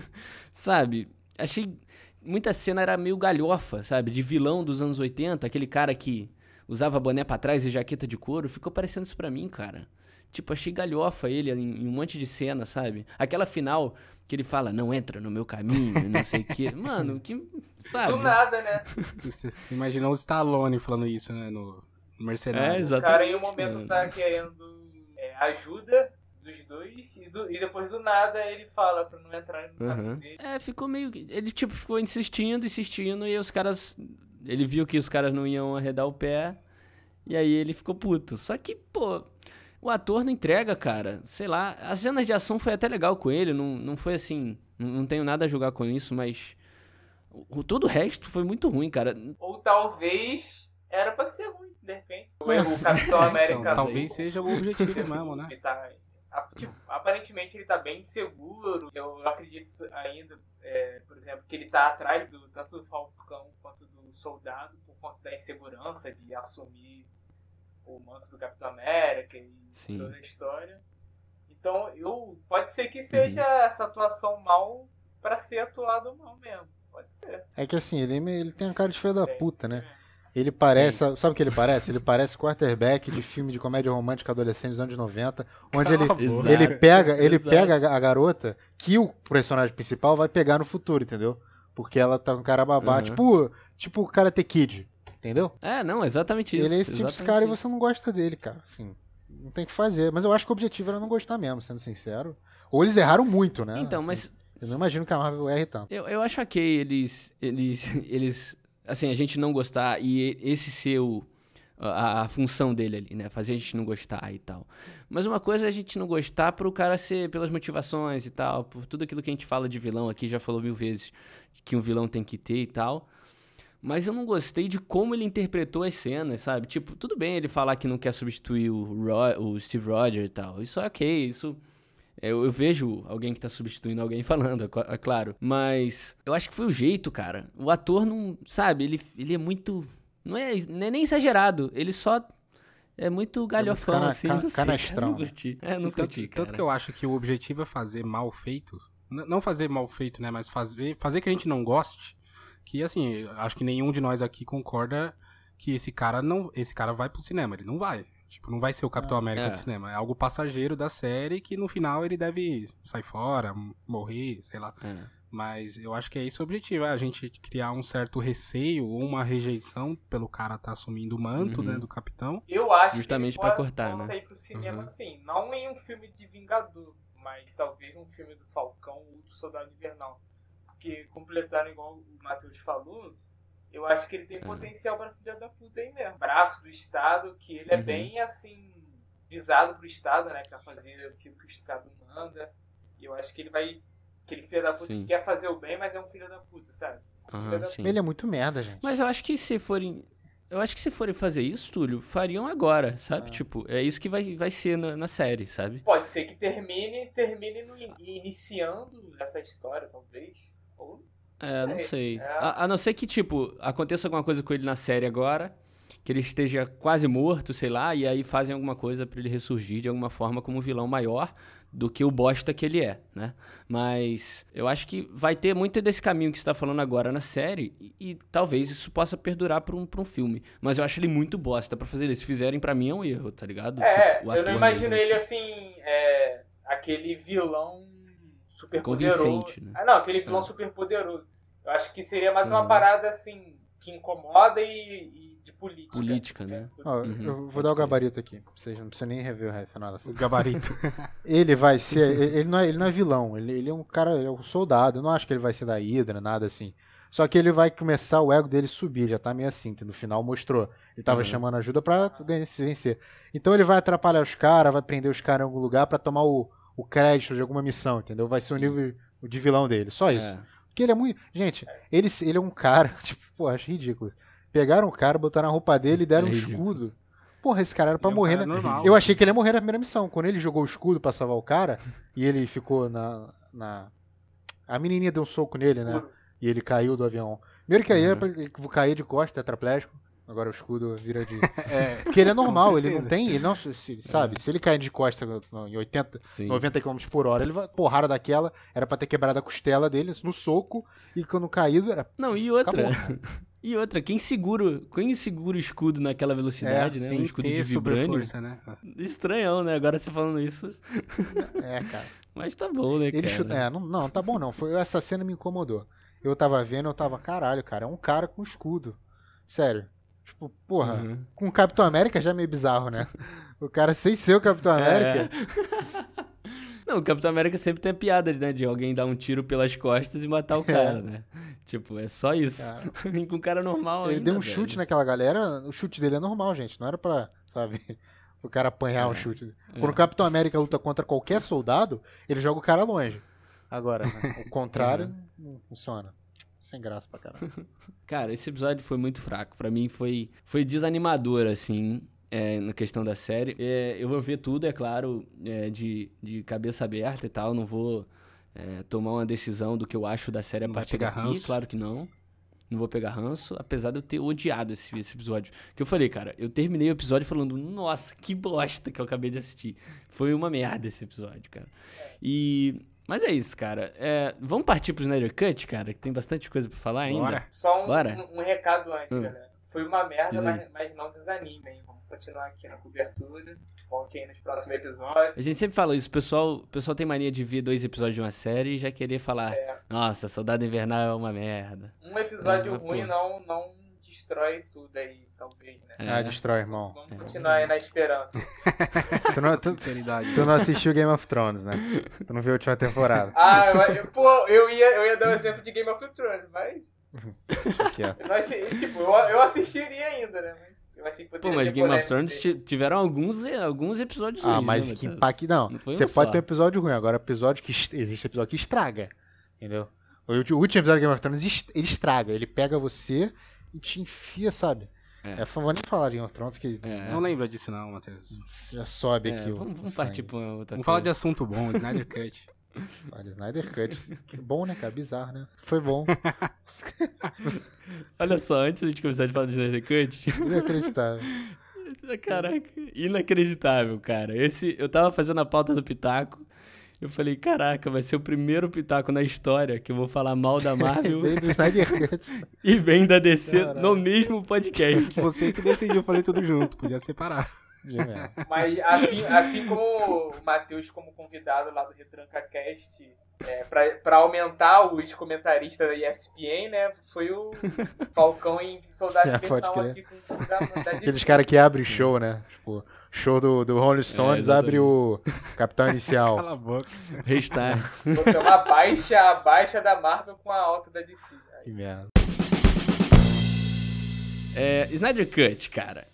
sabe? Achei. Muita cena era meio galhofa, sabe? De vilão dos anos 80, aquele cara que usava boné pra trás e jaqueta de couro. Ficou parecendo isso pra mim, cara. Tipo, achei galhofa ele em, em um monte de cena, sabe? Aquela final que ele fala, não entra no meu caminho, e não sei o quê. Mano, que. Sabe?
Do nada, né?
Você você imaginou o Stallone falando isso, né? No no Mercenário.
É,
O
exato.
cara em um
Exatamente,
momento
mano.
tá querendo é, ajuda dos dois e, do- e depois do nada ele fala pra não entrar no caminho
Aham.
dele.
É, ficou meio. Ele, tipo, ficou insistindo, insistindo, e os caras. Ele viu que os caras não iam arredar o pé, e aí ele ficou puto. Só que, pô, o ator não entrega, cara. Sei lá, as cenas de ação foi até legal com ele, não, não foi assim. Não, não tenho nada a julgar com isso, mas. O, todo o resto foi muito ruim, cara.
Ou talvez era pra ser ruim, de repente. O, o Capitão América.
Então, talvez seja o objetivo mesmo, né?
Ele tá, tipo, aparentemente ele tá bem inseguro. Eu acredito ainda, é, por exemplo, que ele tá atrás do tanto do Falcão quanto do Soldado por conta da insegurança de assumir o manto do Capitão América e
Sim.
toda a história. Então, eu pode ser que seja
Uhum.
essa atuação mal pra ser atuado mal mesmo. Pode ser.
É que assim, ele, ele tem a cara de filho da puta, né? Ele parece, sabe o que ele parece? Ele parece quarterback de filme de comédia romântica adolescente dos anos 90, onde ele, ele pega, ele
Exato.
pega a ga- a garota que o personagem principal vai pegar no futuro, entendeu? Porque ela tá com cara babá,
Uhum.
tipo, tipo o Karate Kid, entendeu?
É, não, exatamente isso.
ele é esse tipo de cara e
isso.
você não gosta dele, cara, assim. Não tem o que fazer, mas eu acho que o objetivo era não gostar mesmo, sendo sincero. Ou eles erraram muito, né?
Então,
Assim,
mas
Eu não imagino que a Marvel erre tanto.
Eu, eu acho ok eles, eles, eles, assim, a gente não gostar e e- esse ser o, a, a função dele ali, né? Fazer a gente não gostar e tal. Mas uma coisa é a gente não gostar pro cara ser pelas motivações e tal, por tudo aquilo que a gente fala de vilão aqui, já falou mil vezes que um vilão tem que ter e tal. Mas eu não gostei de como ele interpretou as cenas, sabe? Tipo, tudo bem ele falar que não quer substituir o, Ro- o Steve Rogers e tal. Isso é ok, isso eu, eu vejo alguém que tá substituindo alguém falando, é, é claro. Mas eu acho que foi o jeito, cara. O ator não. Sabe, ele, ele é muito. Não é, não é nem exagerado. Ele só é muito galhofão,
cana-
assim.
ca-
não sei,
canastrão,
cara, não
né?
curti. É, não
tanto,
curti, cara.
tanto que eu acho que o objetivo é fazer mal feito. Não fazer mal feito, né? Mas fazer, fazer que a gente não goste. Que assim, acho que nenhum de nós aqui concorda que esse cara não. Esse cara vai pro cinema. Ele não vai. Tipo, não vai ser o Capitão
Ah,
América
é.
do cinema. É algo passageiro da série que no final ele deve sair fora, morrer, sei lá.
É.
Mas eu acho que é esse o objetivo, é a gente criar um certo receio ou uma rejeição pelo cara estar assumindo o manto,
Uhum.
né, do capitão.
Eu acho
Justamente
pode-
cortar, né?
sair pro cinema
Uhum.
assim, não em um filme de Vingador, mas talvez um filme do Falcão ou do Soldado Invernal. Porque completando igual o Matheus falou, eu acho que ele tem
É.
potencial pra filha da puta aí mesmo. Braço do Estado, que ele é
Uhum.
bem assim, visado pro Estado, né? Pra fazer aquilo que o Estado manda. E eu acho que ele vai. Aquele filho da puta
Sim.
que quer fazer o bem, mas é um filho da puta, sabe?
Aham,
da-.
Ele é muito merda, gente.
Mas eu acho que se forem. Eu acho que se forem fazer isso, Túlio, fariam agora, sabe?
Ah.
Tipo, é isso que vai, vai ser na, na série, sabe?
Pode ser que termine, termine no, in- iniciando essa história, talvez. Ou
É, não
Sei. É.
A, a não ser que, tipo, aconteça alguma coisa com ele na série agora, que ele esteja quase morto, sei lá, e aí fazem alguma coisa pra ele ressurgir de alguma forma como um vilão maior do que o bosta que ele é, né? Mas eu acho que vai ter muito desse caminho que você tá falando agora na série e, e talvez isso possa perdurar pra um, pra um filme. Mas eu acho ele muito bosta pra fazer isso. Se fizerem, pra mim é um erro, tá ligado?
É,
Tipo, o
eu não imagino
mesmo,
ele
assim.
assim, é, aquele vilão super poderoso.
Convincente, né?
Ah, não, aquele vilão
É.
super poderoso. Eu acho que seria mais uma
Uhum.
parada assim, que incomoda e, e de política.
Política, né?
Ó,
Uhum,
eu vou dar o gabarito aqui. Vocês não precisam nem rever o final da
O
série.
gabarito.
Ele vai ser. ele, não é, ele não é vilão. Ele, ele é um cara. Ele é um soldado. Eu não acho que ele vai ser da Hydra, nada assim. Só que ele vai começar o ego dele subir. Já tá meio assim. No final mostrou. Ele tava
Uhum.
chamando ajuda pra ganhar- se vencer. Então ele vai atrapalhar os caras, vai prender os caras em algum lugar pra tomar o, o crédito de alguma missão, entendeu? Vai ser o nível de vilão dele. Só isso.
É.
Porque ele é muito. Gente, ele, ele é um cara. Tipo, pô, acho ridículo. Pegaram o cara, botaram a roupa dele e deram
É
um escudo. Porra, esse cara era pra
Ele é um
morrer,
cara
né? Eu achei que ele ia morrer na primeira missão. Quando ele jogou o escudo pra salvar o cara, e ele ficou na. na... A menininha deu um soco nele, né? E ele caiu do avião. Primeiro que aí
Uhum.
era pra ele cair de costa, tetraplégico. Agora o escudo vira de.
É,
Porque ele é normal, ele não tem. Ele não, se- sabe? Se ele cair de costa em 80,
Sim.
90 km por hora, ele vai. Porrada daquela, era pra ter quebrado a costela dele no soco. E quando caído, era.
Não, e outra.
Acabou.
E outra, quem segura, quem segura o escudo naquela velocidade, né? Um escudo de vibrânio.
superforça, né?
Estranhão, né? Agora você falando isso.
É, cara.
Mas tá bom, né,
Ele
cara?
chuta. É, não, não, tá bom não. Foi, essa cena me incomodou. Eu tava vendo, eu tava, caralho, cara, é um cara com escudo. Sério. Tipo, porra,
Uhum.
com o Capitão América já é meio bizarro, né? O cara sem ser o Capitão América.
Não, o Capitão América sempre tem a piada, né? De alguém dar um tiro pelas costas e matar o cara, né? Tipo, é só isso.
Cara.
com um cara normal
ele
ainda,
deu um
velho.
chute naquela galera, o chute dele é normal, gente. Não era pra, sabe, o cara apanhar
É,
um chute.
é.
Quando o Capitão América luta contra qualquer soldado, ele joga o cara longe. Agora, né, o contrário, não funciona. Sem graça pra caralho.
Cara, esse episódio foi muito fraco. Pra mim foi, foi desanimador, assim, é, na questão da série. É, eu vou ver tudo, é claro, é, de, de cabeça aberta e tal. Não vou é, tomar uma decisão do que eu acho da série a
Não vai
partir
pegar
daqui,
ranço?
claro que não. Não vou pegar ranço, apesar de eu ter odiado esse, esse episódio. Que eu falei, cara, eu terminei o episódio falando, nossa, que bosta que eu acabei de assistir. Foi uma merda esse episódio, cara. E. Mas é isso, cara. É, vamos partir pro Snyder Cut, cara, que tem bastante coisa pra falar ainda.
Bora.
Só um,
Bora.
um- um recado antes,
Hum.
galera. Foi uma merda, mas, mas não desanimem. Vamos continuar aqui na cobertura. Volte aí nos próximos episódios.
A gente sempre fala isso, o pessoal, o pessoal tem mania de ver dois episódios de uma série e já querer falar,
É.
nossa, Soldado Invernal é uma merda.
Um episódio
É,
ruim
pô.
não, não destrói tudo aí, talvez, né?
É.
Ah, destrói, irmão.
Vamos
É.
continuar aí na esperança.
Tu não, tu, tu não assistiu Game of Thrones, né? Tu não viu a última temporada.
Ah, eu, eu- pô, eu ia, eu ia dar o exemplo de Game of Thrones, mas eu achei, tipo, eu, eu assistiria ainda, né? Mas eu achei que
Pô, mas Game of Thrones tiveram alguns, alguns episódios
Ah,
ruins,
mas
né,
que impacto. Não,
Não
você
um
pode
só.
ter um episódio ruim, agora episódio que. Existe episódio que estraga. Entendeu? O último episódio de Game of Thrones ele estraga. Ele pega você e te enfia, sabe?
É.
É. vou nem falar de Game of Thrones que
É,
Não lembra disso não, Matheus.
já sobe
é,
aqui o.
vamos,
o
vamos
sangue.
partir pra uma outra
Vamos falar de
coisa.
assunto bom, Snyder Cut.
Olha, Snyder Cut. Que bom, né, cara? Bizarro, né? Foi bom.
Olha só, antes de começar a falar de Snyder Cut,
Inacreditável.
caraca, inacreditável, cara. Esse, eu tava fazendo a pauta do Pitaco, eu falei, caraca, vai ser o primeiro Pitaco na história que eu vou falar mal da Marvel
Veio do Snyder Cut.
e bem da DC
Caralho.
no mesmo podcast.
Você que decidiu fazer tudo junto, podia separar.
Menos.
Mas assim, assim como o Matheus, como convidado lá do Retranca Cast, é, pra, pra aumentar os comentaristas da ESPN, né? Foi o Falcão em Soldado
É,
Invernal aqui com o da, da
Aqueles caras que abrem show, né? Tipo, show do, do Rolling Stones
É,
abre o Capitão Inicial.
Cala a boca.
Restart.
Botou uma baixa, a baixa da Marvel com a alta da DC.
Que merda.
É, Snyder Cut, cara.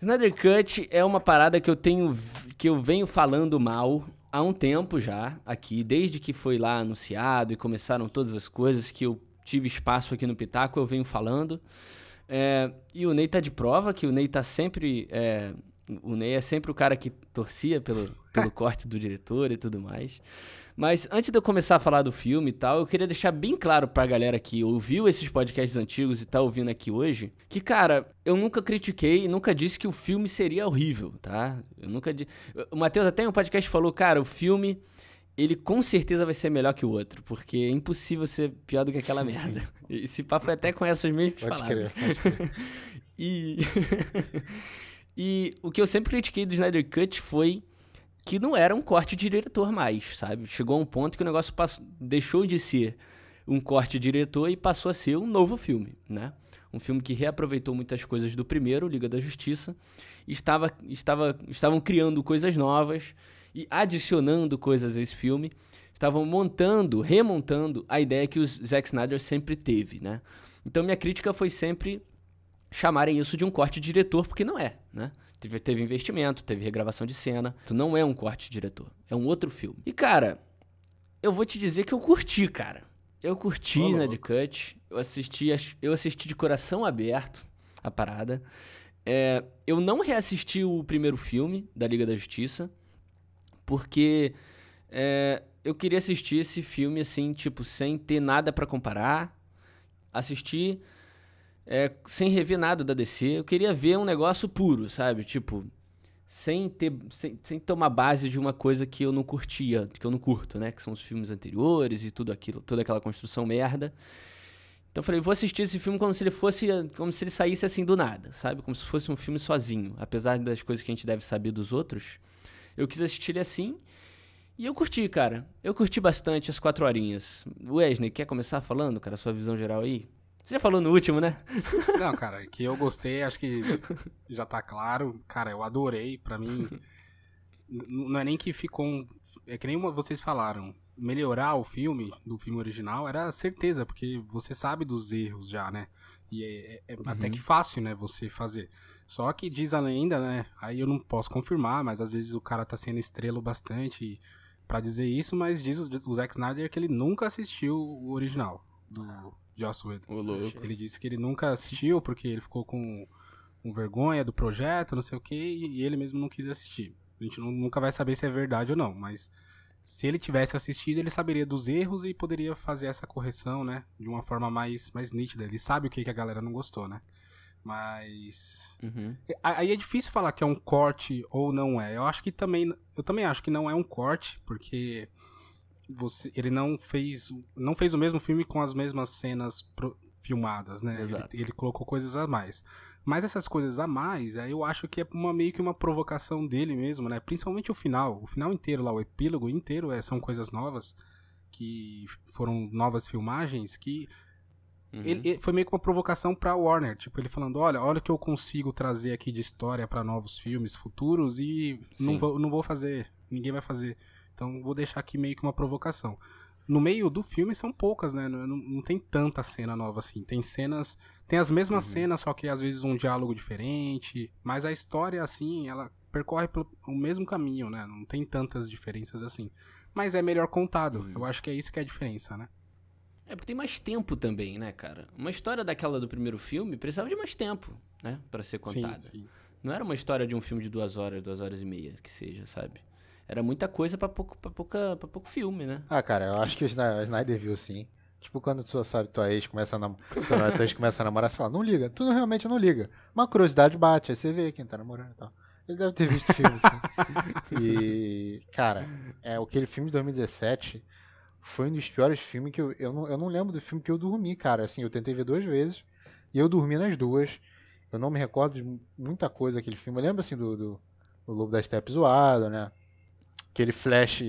Snyder Cut é uma parada que eu tenho que eu venho falando mal há um tempo já aqui, desde que foi lá anunciado e começaram todas as coisas que eu tive espaço aqui no Pitaco, eu venho falando. É, e o Ney tá de prova que o Ney tá sempre. é, o Ney é sempre o cara que torcia pelo, pelo corte do diretor e tudo mais. Mas antes de eu começar a falar do filme e tal, eu queria deixar bem claro pra galera que ouviu esses podcasts antigos e tá ouvindo aqui hoje, que, cara, eu nunca critiquei e nunca disse que o filme seria horrível, tá? Eu nunca disse. O Matheus até em um podcast falou, cara, o filme, ele com certeza vai ser melhor que o outro, porque é impossível ser pior do que aquela merda. Esse papo foi até com essas mesmas
Pode
palavras.
crer, pode crer.
E. e o que eu sempre critiquei do Snyder Cut foi que não era um corte de diretor mais, sabe? Chegou a um ponto que o negócio passou- deixou de ser um corte de diretor e passou a ser um novo filme, né? Um filme que reaproveitou muitas coisas do primeiro, Liga da Justiça, estava, estava, estavam criando coisas novas e adicionando coisas a esse filme, estavam montando, remontando a ideia que o Zack Snyder sempre teve, né? Então minha crítica foi sempre chamarem isso de um corte de diretor, porque não é, né? Teve, teve investimento, teve regravação de cena. Tu não é um corte de diretor, é um outro filme. E, cara, eu vou te dizer que eu curti, cara. Eu curti
louco.
The Cut. Eu assisti, eu assisti de coração aberto a parada. É, eu não reassisti o primeiro filme da Liga da Justiça, porque é, eu queria assistir esse filme assim, tipo, sem ter nada pra comparar. Assistir é, sem rever nada da DC. Eu queria ver um negócio puro, sabe? Tipo, sem ter, sem, sem ter uma base de uma coisa que eu não curtia, que eu não curto, né? Que são os filmes anteriores e tudo aquilo, toda aquela construção merda. Então eu falei, vou assistir esse filme como se ele fosse, como se ele saísse assim do nada, sabe? Como se fosse um filme sozinho. Apesar das coisas que a gente deve saber dos outros, eu quis assistir ele assim. E eu curti, cara. Eu curti bastante as quatro horinhas. Wesley, quer começar falando, cara, sua visão geral aí? Você já falou no último, né?
Não, cara, que eu gostei, acho que já tá claro. Cara, eu adorei. Pra mim, não é nem que ficou um. É que nem vocês falaram. Melhorar o filme, do filme original, era certeza, porque você sabe dos erros já, né? E é, é- é até que fácil, né, você fazer. Só que diz a lenda, né? Aí eu não posso confirmar, mas às vezes o cara tá sendo estrelo bastante pra dizer isso, mas diz o, o Zack Snyder que ele nunca assistiu o original do Joss Whedon.
Ô, louco.
Ele disse que ele nunca assistiu porque ele ficou com, com vergonha do projeto, não sei o que, e ele mesmo não quis assistir. A gente nu- nunca vai saber se é verdade ou não, mas se ele tivesse assistido, ele saberia dos erros e poderia fazer essa correção, né? De uma forma mais, mais nítida. Ele sabe o que, que a galera não gostou, né? Mas.
Uhum.
Aí é difícil falar que é um corte ou não é. Eu acho que também. Eu também acho que não é um corte, porque você, ele não fez. Não fez o mesmo filme com as mesmas cenas pro- filmadas, né? Ele, ele colocou coisas a mais. Mas essas coisas a mais, aí eu acho que é uma, meio que uma provocação dele mesmo, né? Principalmente o final. O final inteiro lá, o epílogo inteiro é, são coisas novas. Que foram novas filmagens que
Uhum.
ele, ele- foi meio que uma provocação pra Warner, tipo, ele falando, olha, olha o que eu consigo trazer aqui de história pra novos filmes futuros e não
Sim.
vou, não vou fazer, ninguém vai fazer. Então vou deixar aqui meio que uma provocação. No meio do filme são poucas, né? Não, não- tem tanta cena nova assim. Tem cenas, tem as mesmas cenas, só que às vezes um diálogo diferente, mas a história assim, ela percorre pelo o mesmo caminho, né? Não tem tantas diferenças assim. Mas é melhor contado. Eu acho que é isso que é a diferença, né?
É porque tem mais tempo também, né, cara? Uma história daquela do primeiro filme precisava de mais tempo, né? Pra ser contada.
Sim, sim.
Não era uma história de um filme de duas horas, duas horas e meia, que seja, sabe? Era muita coisa pra pouco, pra pouca, pra pouco filme, né?
Ah, cara, eu acho que o Snyder, viu sim. Tipo, quando tu sabe, tua ex começa a, nam... tua ex começa a namorar, você fala, não liga. Tu não, realmente não liga. Uma curiosidade bate, aí você vê quem tá namorando e tal. Ele deve ter visto o filme, sim. E, cara, é, aquele filme de 2017 foi um dos piores filmes que eu, eu, não, eu não lembro do filme que eu dormi, cara. Assim, eu tentei ver duas vezes e eu dormi nas duas. Eu não me recordo de muita coisa daquele filme. Eu lembro, assim, do, do, o Lobo da Steppe zoado, né? Aquele flash.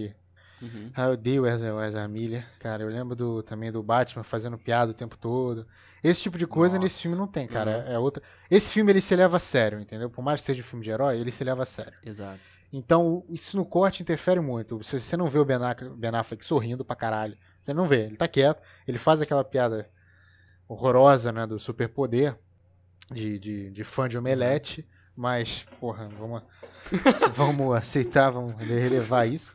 Uhum.
Ah, eu odeio o Ezra, Ezra Miller. Cara, eu lembro do, também do Batman fazendo piada o tempo todo. Esse tipo de coisa nesse
Nossa.
filme não tem, cara.
Uhum.
É, é outra. Esse filme ele se leva a sério, entendeu? Por mais que seja um filme de herói, ele se leva a sério.
Exato.
Então, isso no corte interfere muito. Você, você não vê o Ben Affleck, Ben Affleck sorrindo pra caralho. Você não vê. Ele tá quieto. Ele faz aquela piada horrorosa, né? Do superpoder. De, de, de fã de omelete. Mas, porra, vamos, vamos aceitar, vamos relevar isso.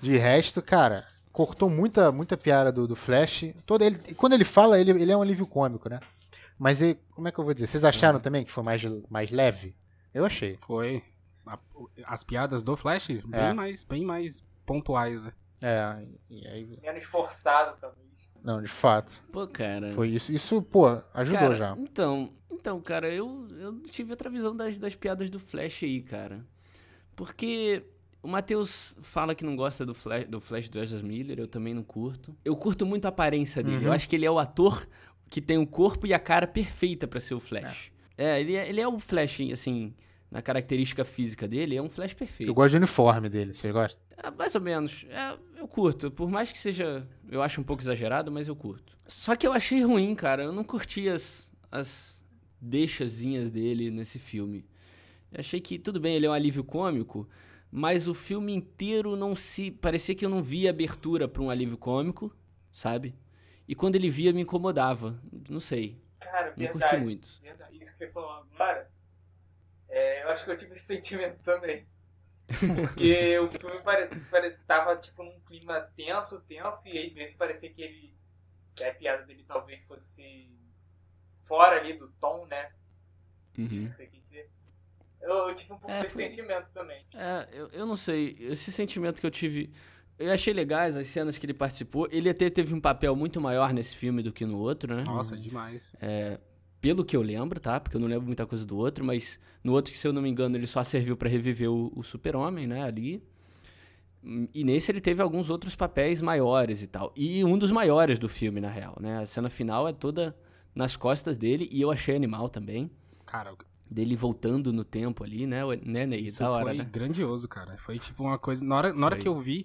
De resto, cara, cortou muita, muita piada do, do Flash. Todo ele, quando ele fala, ele, ele é um alívio cômico, né? Mas ele, como é que eu vou dizer? Vocês acharam também que foi mais, mais leve? Eu achei.
Foi. A- As piadas do Flash, bem,
É.
mais, bem mais pontuais, né?
É, e aí.
Menos forçado, talvez.
Não, de fato.
Pô, cara.
Foi isso. Isso, pô, ajudou
cara,
já.
Então, então, cara, eu, eu tive outra visão das, das piadas do Flash aí, cara. Porque o Matheus fala que não gosta do Flash do, Flash do Ezra Miller, eu também não curto. Eu curto muito a aparência dele.
Uhum.
Eu acho que ele é o ator que tem o corpo e a cara perfeita pra ser o Flash. É, ele, é, ele é o Flash, assim, na característica física dele, é um Flash perfeito.
Eu gosto do uniforme dele, vocês gostam?
É, mais ou menos. É, eu curto. Por mais que seja. Eu acho um pouco exagerado, mas eu curto. Só que eu achei ruim, cara. Eu não curti as, as deixazinhas dele nesse filme. Eu achei que, tudo bem, ele é um alívio cômico, mas o filme inteiro não se. Parecia que eu não via abertura pra um alívio cômico, sabe? E quando ele via, me incomodava. Não sei.
Cara,
Não curti
verdade.
muito.
verdade. Isso que você falou agora, é, eu acho que eu tive esse sentimento também. Porque o filme pare, pare, tava tipo num clima tenso, tenso, e aí vezes parecia que ele. que a piada dele talvez fosse fora ali do tom, né?
Uhum.
Isso que você quer dizer. Eu, eu tive um pouco
É,
desse
foi-
sentimento também.
É, eu, eu não sei. Esse sentimento que eu tive. Eu achei legais as cenas que ele participou. Ele até teve um papel muito maior nesse filme do que no outro, né?
Nossa, demais.
Pelo que eu lembro, tá? Porque eu não lembro muita coisa do outro, mas no outro, que se eu não me engano, ele só serviu pra reviver o, o Super-Homem, né? Ali. E nesse ele teve alguns outros papéis maiores e tal. E um dos maiores do filme, na real, né? A cena final é toda nas costas dele e eu achei animal também.
Cara,
Dele voltando no tempo ali, né? Né, Ney?
isso
Da hora,
foi
né?
grandioso, cara. Foi tipo uma coisa. Na hora, na hora
Foi.
que eu vi.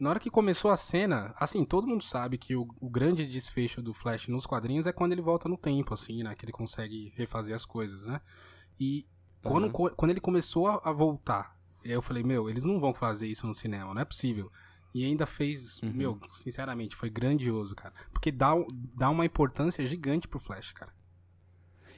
Na hora que começou a cena, assim, todo mundo sabe que o, o grande desfecho do Flash nos quadrinhos é quando ele volta no tempo, assim, né? Que ele consegue refazer as coisas, né? E quando,
Uhum.
co- quando ele começou a, a voltar, eu falei, meu, eles não vão fazer isso no cinema, não é possível. E ainda fez,
Uhum.
meu, sinceramente, foi grandioso, cara. Porque dá, dá uma importância gigante pro Flash, cara.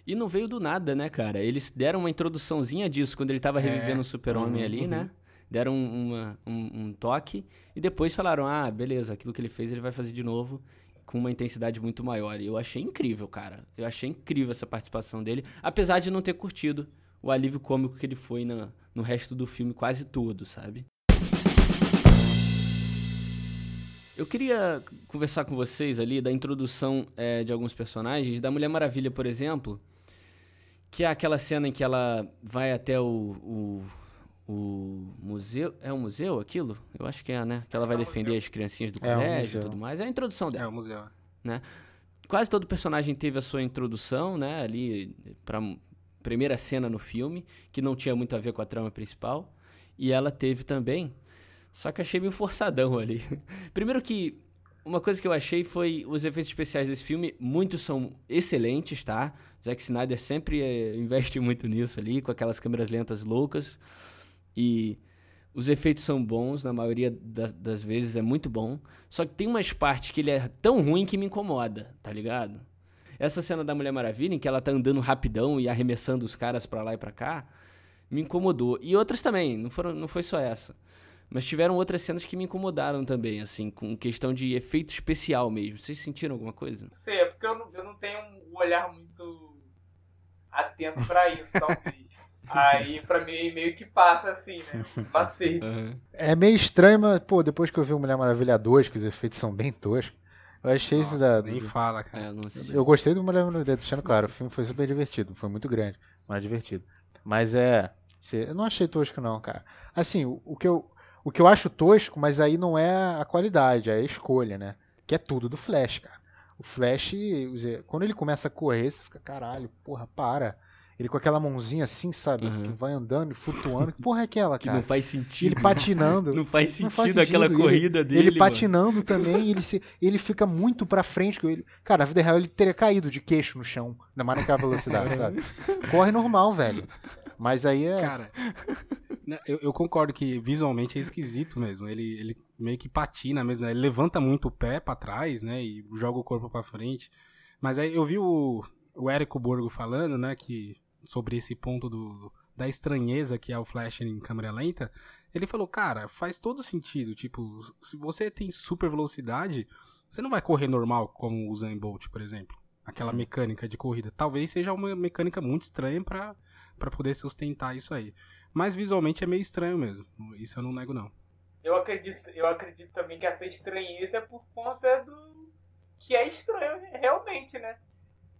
E não veio do nada, né, cara? Eles deram uma introduçãozinha disso quando ele tava
É,
revivendo o Super-Homem
uhum,
ali,
uhum.
né? Deram uma- um, um toque e depois falaram: ah, beleza, aquilo que ele fez ele vai fazer de novo com uma intensidade muito maior. E eu achei incrível, cara. Eu achei incrível essa participação dele, apesar de não ter curtido o alívio cômico que ele foi na- no resto do filme quase todo, sabe? Eu queria conversar com vocês ali da introdução eh, de alguns personagens. Da Mulher Maravilha, por exemplo, que é aquela cena em que ela vai até o, o, o museu. É um museu aquilo? Eu acho que é, né? Que ela vai
é
defender
museu.
as criancinhas do
É um
colégio e tudo mais. É a introdução dela
É, o museu.
quase todo personagem teve a sua introdução, né, ali pra primeira cena no filme, que não tinha muito a ver com a trama principal, e ela teve também, só que achei meio forçadão ali. Primeiro que uma coisa que eu achei foi os efeitos especiais desse filme, muitos são excelentes, tá? Zack Snyder sempre eh, investe muito nisso ali, com aquelas câmeras lentas loucas, e os efeitos são bons, na maioria da- das vezes é muito bom. Só que tem umas partes que ele é tão ruim que me incomoda, tá ligado? Essa cena da Mulher Maravilha, em que ela tá andando rapidão e arremessando os caras pra lá e pra cá, me incomodou. E outras também, não, foram, não foi só essa. Mas tiveram outras cenas que me incomodaram também, assim, com questão de efeito especial mesmo. Vocês sentiram alguma coisa?
Sei, é porque eu não, eu não tenho um olhar muito atento pra isso, talvez. Aí pra mim meio que passa assim, né? Eu aceito.
É meio estranho, mas, pô, depois que eu vi o Mulher Maravilha 2, que os efeitos são bem toscos, eu achei isso
Nossa,
da.
nem
do-
fala, cara.
É, sei.
Eu gostei do Mulher Maravilha, deixando claro, o filme foi super divertido, foi muito grande, mas divertido. Mas é. Eu não achei tosco, não, cara. Assim, o, o que eu. O que eu acho tosco, mas aí não é a qualidade, é a escolha, né? Que é tudo do Flash, cara. O Flash, quando ele começa a correr, você fica, caralho, porra, para. Ele com aquela mãozinha assim, sabe?
Uhum.
Que vai andando e flutuando. Que porra é aquela,
Que
cara?
não faz sentido.
ele patinando.
Não faz sentido,
Não faz
aquela
sentido.
corrida
ele,
dele.
Ele
mano.
patinando também, ele, se, ele fica muito pra frente. que Ele, cara, na vida real ele teria caído de queixo no chão. Ainda mais naquela velocidade, sabe? Corre normal, velho. Mas aí é.
Cara, eu, eu concordo que visualmente é esquisito mesmo. Ele, ele meio que patina mesmo. né? Ele levanta muito o pé pra trás, né? E joga o corpo pra frente. Mas aí eu vi o, o Érico Borgo falando, né? Que, sobre esse ponto do, da estranheza que é o Flash em câmera lenta. Ele falou, cara, faz todo sentido. Tipo, se você tem super velocidade, você não vai correr normal como o Zayn Bolt, por exemplo. Aquela mecânica de corrida. Talvez seja uma mecânica muito estranha para poder sustentar isso aí. Mas visualmente é meio estranho mesmo. Isso eu não nego não.
Eu acredito, eu acredito também que essa estranheza é por conta do que é estranho realmente, né?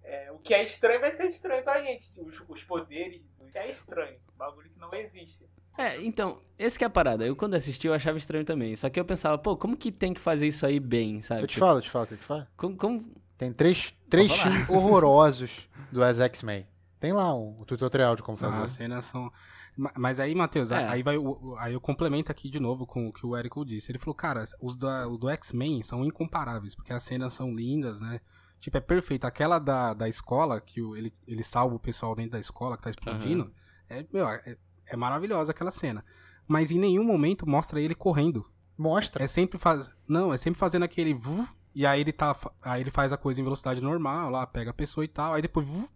É, o que é estranho vai ser estranho pra gente. Os, os poderes do que é estranho. Bagulho que não existe.
É, então, esse que é a parada. Eu quando assisti eu achava estranho também. Só que eu pensava, pô, como que tem que fazer isso aí bem, sabe?
Eu te
Tipo,
falo, eu te falo o que que faz.
Como, como-
Tem três, três filmes horrorosos do X-Men. Tem lá um, o tutorial de como
As
fazer.
cenas são. Ma- Mas aí, Matheus,
É.
aí, vai, aí eu complemento aqui de novo com o que o Érico disse. Ele falou, cara, os, da, os do X-Men são incomparáveis, porque as cenas são lindas, né? Tipo, é perfeito. Aquela da, da escola, que o- ele, ele salva o pessoal dentro da escola que tá explodindo, é, meu, é, é maravilhosa aquela cena. Mas em nenhum momento mostra ele correndo.
Mostra.
É sempre faz... Não, é sempre fazendo aquele vu, e aí ele tá aí ele faz a coisa em velocidade normal, lá pega a pessoa e tal, aí depois vu,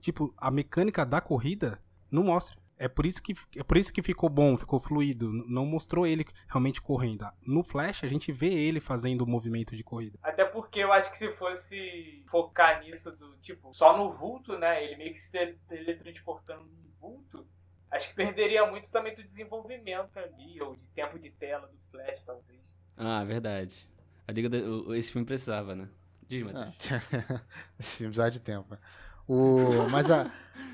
tipo, a mecânica da corrida não mostra. É por isso que é por isso que ficou bom, ficou fluido, não mostrou ele realmente correndo. No Flash a gente vê ele fazendo o movimento de corrida.
Até porque eu acho que se fosse focar nisso do tipo, só no vulto, né? Ele meio que se tele- teletransportando no vulto, acho que perderia muito também do desenvolvimento ali, ou de tempo de tela do Flash, talvez.
Ah, verdade. A Liga da- o- esse filme precisava, né? Diz,
Ah,
Matheus.
Esse filme precisa de tempo. O, mas a,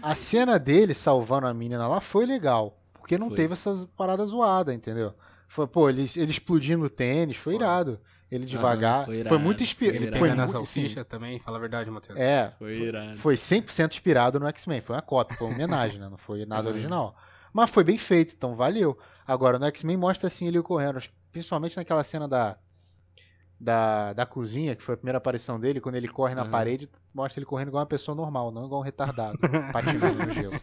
a cena dele salvando a menina lá foi legal. Porque não
Foi.
teve essas paradas zoadas, entendeu? Foi, pô, ele, ele explodindo o tênis, foi
Foi.
irado. Ele devagar.
foi
foi,
irado,
muito
foi
inspirado.
irado.
Ele
Foi,
pegando a
muito,
salsicha também, fala a verdade, Matheus.
é,
Foi
foi,
irado.
foi 100% inspirado no X-Men. Foi uma cópia, foi uma homenagem, né? Não foi nada
Uhum.
original. Mas foi bem feito, então valeu. Agora, no X-Men mostra assim ele correndo, principalmente naquela cena da, da, da cozinha, que foi a primeira aparição dele, quando ele corre na
Uhum.
parede, mostra ele correndo igual uma pessoa normal, não igual um retardado, patinando no gelo.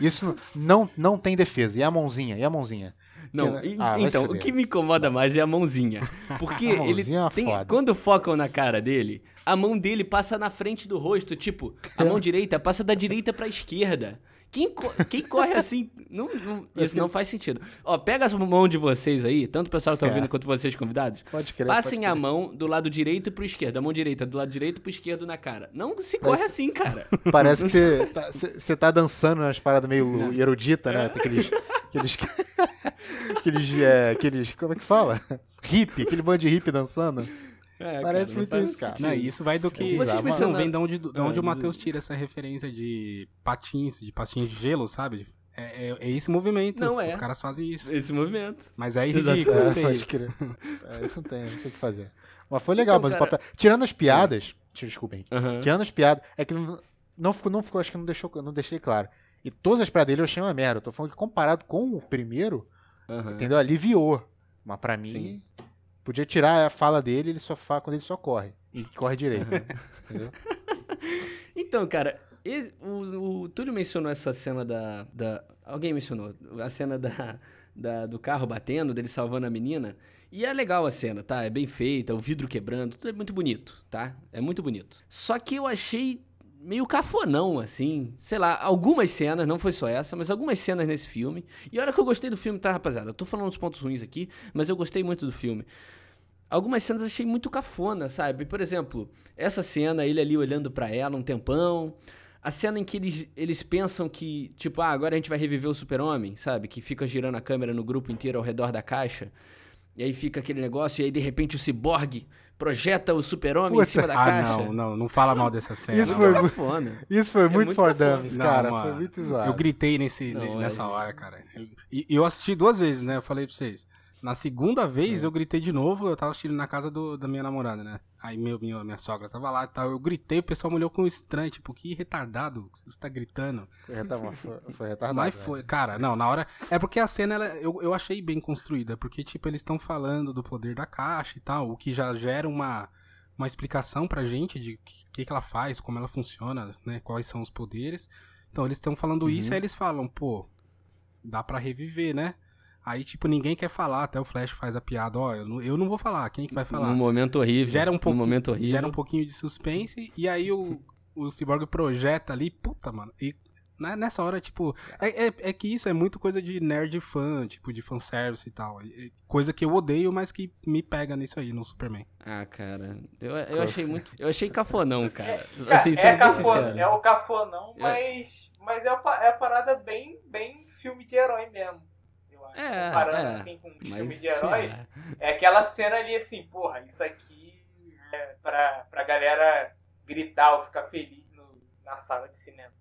Isso não, não tem defesa. E a mãozinha? E a mãozinha?
Não, e-
ah,
então, o que me incomoda mais é a mãozinha. Porque
A
ele
mãozinha é uma
tem. Quando focam na cara dele, a mão dele passa na frente do rosto. Tipo, a mão direita passa da direita pra esquerda. Quem, co- quem corre assim. Não, não- isso não faz sentido. Ó, pega as mãos de vocês aí, tanto o pessoal que tá
É.
ouvindo quanto vocês convidados.
Pode crer.
Passem
pode
a
crer.
mão do lado direito pro esquerdo, a mão direita do lado direito pro esquerdo na cara. Não se corre
Parece-
assim, cara.
Parece que você tá, você tá dançando nas paradas meio erudita, né? Tem aqueles. Aqueles. aqueles, é, aqueles. Como é que fala? Hippie, aquele bando de hippie dançando.
É,
Parece
não
muito isso, cara.
Não, isso vai do que.
Vocês
Vocês não
mencionaram-
vem de onde, de onde
Ah,
o Matheus tira essa referência de patins, de pastinhas de gelo, sabe? É, é- é esse movimento.
Não é.
Os caras fazem isso.
Esse movimento.
Mas é
Exato.
ridículo,
É, pode crer. É, isso não tem, não tem o que fazer. Mas foi legal,
Então,
mas
cara-
o papel. Tirando as piadas. tira- Desculpem.
Aham.
Tirando as piadas. É que não, não ficou, não ficou, acho que não deixou, não deixei claro. E todas as piadas dele eu achei uma merda. Eu tô falando que comparado com o primeiro,
aham.
entendeu? Aliviou. Mas pra mim,
Sim.
Podia tirar a fala dele, ele só fala quando ele só corre. E corre direito. entendeu?
Então, cara, o, o Túlio mencionou essa cena da, da. Alguém mencionou. A cena da, da- do carro batendo, dele salvando a menina. E é legal a cena, tá? É bem feita, o vidro quebrando, tudo é muito bonito, tá? É muito bonito. Só que eu achei meio cafonão, assim. Sei lá, algumas cenas, não foi só essa, mas algumas cenas nesse filme. E olha que eu gostei do filme, tá, rapaziada? Eu tô falando dos pontos ruins aqui, mas eu gostei muito do filme. Algumas cenas achei muito cafona, sabe? Por exemplo, essa cena, ele ali olhando pra ela um tempão. A cena em que eles, eles pensam que, tipo, ah, agora a gente vai reviver o super-homem, sabe? Que fica girando a câmera no grupo inteiro ao redor da caixa. E aí fica aquele negócio, e aí de repente o ciborgue projeta o super-homem em cima da
Ah,
caixa.
não, não, não fala mal dessa cena.
Isso
não.
foi
Muito
muito-. Isso foi muito
muito
for
cafona.
dummies,
Não,
cara.
mano,
Foi muito zoado.
Eu gritei nesse,
Não,
nessa
é-
hora, cara. Eu- E eu assisti duas vezes, né? Eu falei pra vocês. Na segunda vez eu gritei de novo, eu tava assistindo na casa do, da minha namorada, né? Aí meu, minha, minha sogra tava lá e tal. Eu gritei, o pessoal me olhou com um estranho, tipo, que retardado que você tá gritando.
Foi retardado. Foi, foi retardado
Mas
né?
foi, cara, não, na hora. É porque a cena ela, eu, eu achei bem construída, porque, tipo, eles estão falando do poder da caixa e tal, o que já gera uma, uma explicação pra gente de o que, que ela faz, como ela funciona, né? Quais são os poderes. Então eles estão falando isso, aí eles falam, pô, dá pra reviver, né? Aí, tipo, ninguém quer falar, até o Flash faz a piada, ó, eu não, eu não vou falar, quem que vai falar?
Num momento horrível.
Gera um pouquinho,
momento horrível.
gera um pouquinho de suspense, e aí o, o Cyborg projeta ali, puta, mano, e né, nessa hora, tipo, é, é, é que isso é muito coisa de nerd fã, tipo, de fanservice e tal, coisa que eu odeio, mas que me pega nisso aí, no Superman.
Ah, cara, eu, eu achei muito. Eu achei cafonão, cara.
Cara,
Assim,
é,
sendo bem
cafo-
sincero.
é o cafonão,
É.
mas, mas é, uma, é a parada bem, bem filme de herói mesmo. Acho.
É,
Comparando
é,
assim com um filme de herói,
lá.
é aquela cena ali assim, porra, isso aqui é pra, pra galera gritar ou ficar feliz no- na sala de cinema.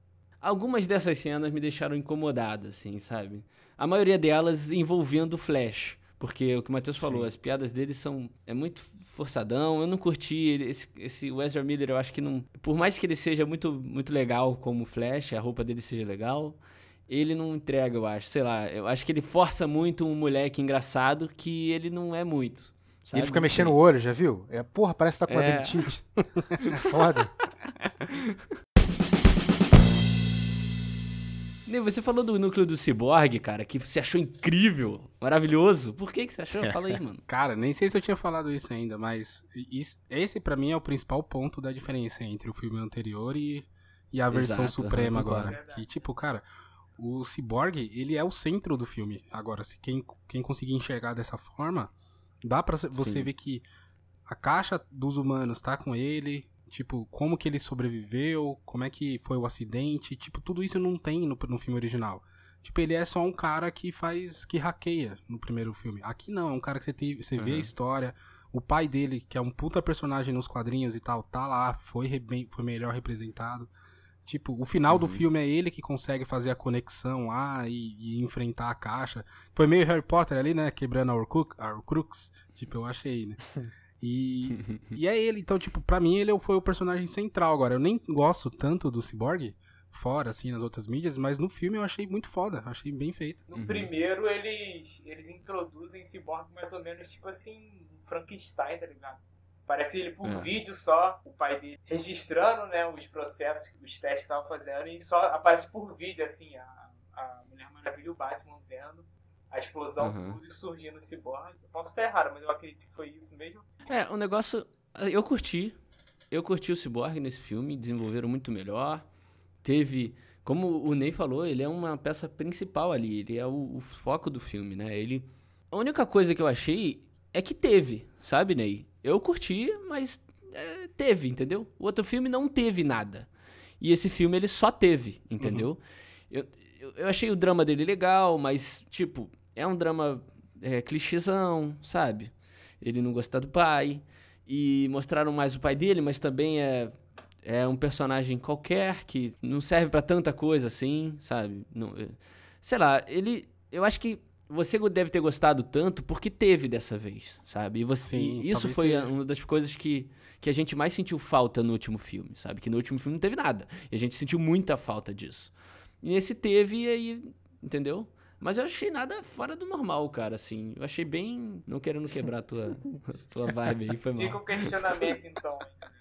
Algumas dessas cenas me deixaram incomodado, assim, sabe? A maioria delas envolvendo o Flash. Porque o que o Matheus falou,
Sim.
as piadas dele são. É muito forçadão. Eu não curti. Esse, esse Ezra Miller, eu acho que não. Por mais que ele seja muito, muito legal como Flash, a roupa dele seja legal, ele não entrega, eu acho. Sei lá, eu acho que ele força muito um moleque engraçado que ele não é muito. Sabe?
ele fica mexendo o olho, já viu? É, porra, parece que tá com
É.
dentite. Foda.
Ney, Você falou do núcleo do Cyborg, cara, que você achou incrível, maravilhoso. Por que, que você achou? Fala aí, mano.
Cara, nem sei se eu tinha falado isso ainda, mas isso- esse pra mim é o principal ponto da diferença entre o filme anterior e, e a versão
Exato,
suprema
aham, concordo.
agora. Que, tipo, cara, o Cyborg, ele é o centro do filme. Agora, se quem, quem conseguir enxergar dessa forma, dá pra você
Sim.
ver que a caixa dos humanos tá com ele, tipo, como que ele sobreviveu, como é que foi o acidente, tipo, tudo isso não tem no, no filme original. Tipo, ele é só um cara que faz, que hackeia no primeiro filme. Aqui não, é um cara que você, tem, você vê a
Uhum.
história, o pai dele, que é um puta personagem nos quadrinhos e tal, tá lá, foi, bem- foi melhor representado. Tipo, o final do filme é ele que consegue fazer a conexão lá e, e enfrentar a caixa. Foi meio Harry Potter ali, né? Quebrando a Horcrux, a Horcrux. Tipo, eu achei, né? E, e é ele, então, tipo, pra mim ele foi o personagem central agora. Eu nem gosto tanto do Cyborg, fora, assim, nas outras mídias, mas no filme eu achei muito foda, achei bem feito.
No
Uhum.
primeiro, eles, eles introduzem o Cyborg mais ou menos tipo assim, um Frankenstein, tá ligado? Parece ele por
É.
vídeo só, o pai dele registrando, né, os processos, os testes que estavam fazendo, e só aparece por vídeo, assim, a, a Mulher Maravilha e o Batman vendo a explosão,
Uhum.
tudo, e surgindo o Cyborg. Eu posso estar errado, mas eu acredito que foi isso mesmo.
É, o negócio. Eu curti. Eu curti o Cyborg nesse filme, desenvolveram muito melhor. Teve. Como o Ney falou, ele é uma peça principal ali, ele é o, o foco do filme, né? Ele. A única coisa que eu achei é que teve, sabe, Ney? Eu curti, mas é, teve, entendeu? O outro filme não teve nada. E esse filme ele só teve, entendeu? Eu, eu, eu achei o drama dele legal, mas, tipo, é um drama é, clichêzão, sabe? Ele não gosta do pai. E mostraram mais o pai dele, mas também é, é um personagem qualquer que não serve pra tanta coisa assim, sabe? Não, é- sei lá, ele. Eu acho que você deve ter gostado tanto porque teve dessa vez, sabe? E você,
Sim,
e isso foi
seja.
uma das coisas que, que a gente mais sentiu falta no último filme, sabe? Que no último filme não teve nada. E a gente sentiu muita falta disso. E nesse teve, e aí, entendeu? Mas eu achei nada fora do normal, cara, assim. Eu achei bem. Não querendo quebrar a tua, tua vibe aí, foi
Fica
mal.
o questionamento, então. entendeu?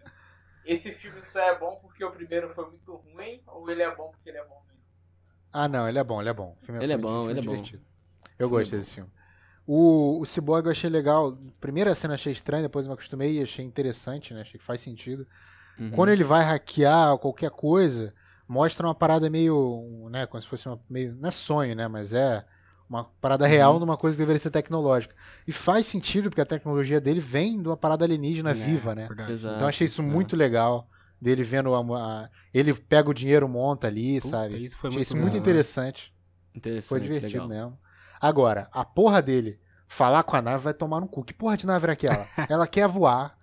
Esse filme só é bom porque o primeiro foi muito ruim, ou ele é bom porque ele é bom mesmo?
Ah, não, ele é bom, ele é bom. O filme
Ele é bom,
filme
ele é bom.
Eu
é
gostei
bom.
desse filme. O, o Cyborg eu achei legal. Primeira cena achei estranha, depois me acostumei e achei interessante, né? Achei que faz sentido.
Uhum.
Quando ele vai hackear qualquer coisa, mostra uma parada meio, né, como se fosse uma meio, não é sonho, né, mas é uma parada real
Uhum.
numa coisa que deveria ser tecnológica. E faz sentido porque a tecnologia dele vem de uma parada alienígena
É,
viva, né?
Exato.
Então achei isso
é.
muito legal. Dele vendo a, a- ele pega o dinheiro, monta ali,
Puta,
sabe?
isso foi
achei
muito
isso
bom,
muito
né?
interessante.
Interessante,
Foi divertido
legal.
mesmo. Agora, a porra dele falar com a nave vai tomar no cu. Que porra de nave era aquela? Ela quer voar.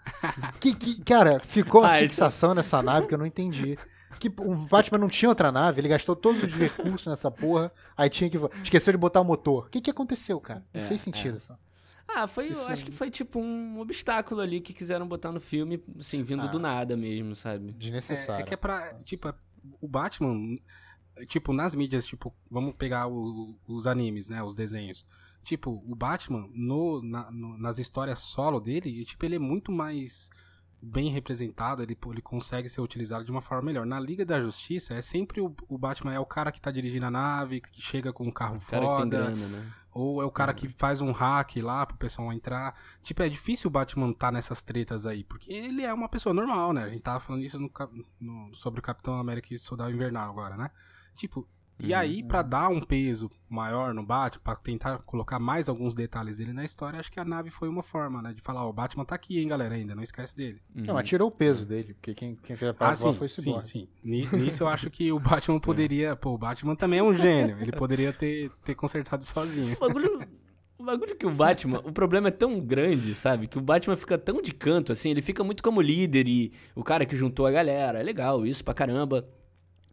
Que, que- cara, ficou uma fixação nessa nave que eu não entendi. Que o Batman não tinha outra nave, ele gastou todos os recursos nessa porra, aí tinha que voar. Esqueceu de botar o motor. O que, que aconteceu, cara? Não
É,
fez sentido.
é.
Só.
Ah, foi, eu
Isso-
acho que foi tipo um obstáculo ali que quiseram botar no filme, assim, vindo
Ah.
do nada mesmo, sabe?
É,
Desnecessário.
é que é pra. Tipo, é- o Batman. Tipo, nas mídias, tipo, vamos pegar o- os animes, né? Os desenhos. Tipo, o Batman, no, na- no- nas histórias solo dele, tipo, ele é muito mais bem representado, ele, ele consegue ser utilizado de uma forma melhor. Na Liga da Justiça, é sempre o, o Batman é o cara que tá dirigindo a nave, que chega com um carro
O
foda,
grana, né?
ou é o cara que faz um hack lá pro pessoal entrar. Tipo, é difícil o Batman tá nessas tretas aí, porque ele é uma pessoa normal, né? A gente tava falando isso no, no- sobre o Capitão América e Soldado Invernal agora, né? Tipo, e
Uhum.
aí, pra dar um peso maior no Batman, pra tentar colocar mais alguns detalhes dele na história, acho que a nave foi uma forma, né? De falar, ó, o Batman tá aqui, hein, galera, ainda, não esquece dele.
Não, mas tirou o peso dele, porque quem, quem fez a
Ah,
parada
sim,
foi o
sim, sim. Ni- Nisso eu acho que o Batman poderia... Pô, o Batman também é um gênio. Ele poderia ter, ter consertado sozinho.
O bagulho, o bagulho que o Batman, o problema é tão grande, sabe? Que o Batman fica tão de canto, assim, ele fica muito como líder e o cara que juntou a galera. É legal, isso pra caramba.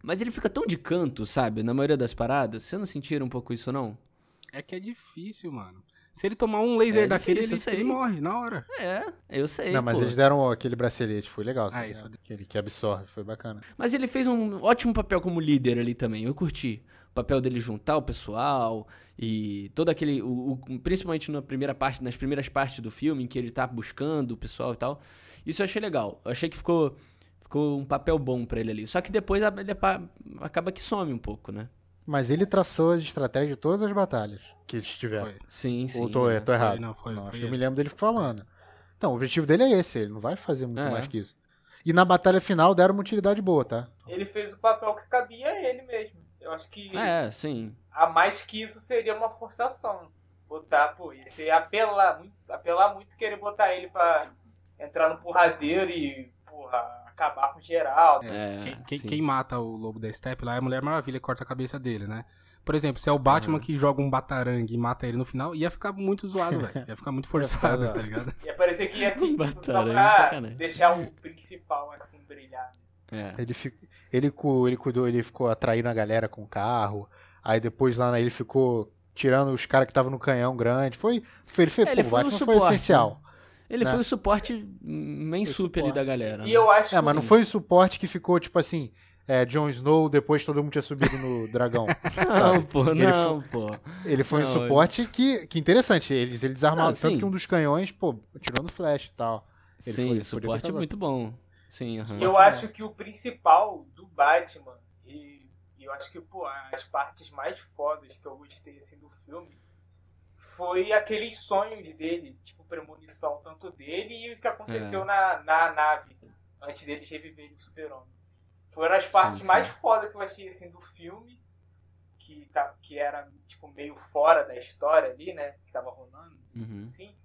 Mas ele fica tão de canto, sabe? Na maioria das paradas. Você não sentiram um pouco isso, não?
É que é difícil, mano. Se ele tomar um laser
É
daquele,
difícil,
ele, ele morre na hora.
É, eu sei.
Não, mas
pô.
eles deram aquele bracelete, foi legal.
Ah,
sabe?
isso.
Aquele que absorve, foi bacana.
Mas ele fez um ótimo papel como líder ali também. Eu curti. O papel dele juntar o pessoal e todo aquele. o- o- principalmente na primeira parte, nas primeiras partes do filme, em que ele tá buscando o pessoal e tal. Isso eu achei legal. Eu achei que ficou, ficou um papel bom pra ele ali. Só que depois ele acaba que some um pouco, né?
Mas ele traçou as estratégias de todas as batalhas que eles tiveram.
Foi.
Sim, sim.
Ou tô,
é.
tô errado?
não, foi-
acho
foi
que eu me lembro dele falando. Então, o objetivo dele é esse, ele não vai fazer muito
É.
mais que isso. E na batalha final deram uma utilidade boa, tá?
Ele fez o papel que cabia a ele mesmo. Eu acho que
É, sim.
a mais que isso seria uma forçação. Botar, pô, ia ser apelar muito, apelar muito querer botar ele pra entrar no porradeiro e, porra, acabar com geral.
É,
Quem, quem-
sim.
quem mata o Lobo da Steppe lá é a Mulher Maravilha e corta a cabeça dele, né? Por exemplo, se é o Batman que joga um batarangue e mata ele no final, ia ficar muito zoado, velho. Ia ficar muito forçado, tá ligado?
Ia parecer que ia assim, tipo, só pra
sacanagem.
deixar o principal assim brilhar.
É.
Ele, fi- ele, cu- ele cuidou, ele ficou atraindo a galera com o carro. Aí depois lá né, ele ficou tirando os caras que estavam no canhão grande. Foi, foi ele fez,
É, ele
pô, o
foi um
Batman foi
suporte,
essencial.
Ele
Né?
foi o suporte main
Foi
sup ali da galera.
E
né?
eu acho
É, mas não
que
foi o suporte que ficou tipo assim, é, Jon Snow depois todo mundo tinha subido no dragão.
Não, pô,
Ele
não, pô.
Ele foi um
Não,
suporte que, que interessante. Eles, eles desarmaram
Não,
tanto
sim.
que um dos canhões, pô, tirou no flash e tal. Ele
Sim,
foi-
suporte
causado.
muito bom. Sim, aham.
eu
Batman.
acho que o principal do Batman e, e eu acho que pô, as partes mais fodas que eu gostei assim do filme foi aqueles sonhos dele, tipo premonição tanto dele e o que aconteceu
É.
na, na nave antes deles reviverem o Super-Homem. Foram as partes
sim.
mais fodas que eu achei assim do filme que tá que era tipo meio fora da história ali, né, que tava rolando,
Uhum.
assim.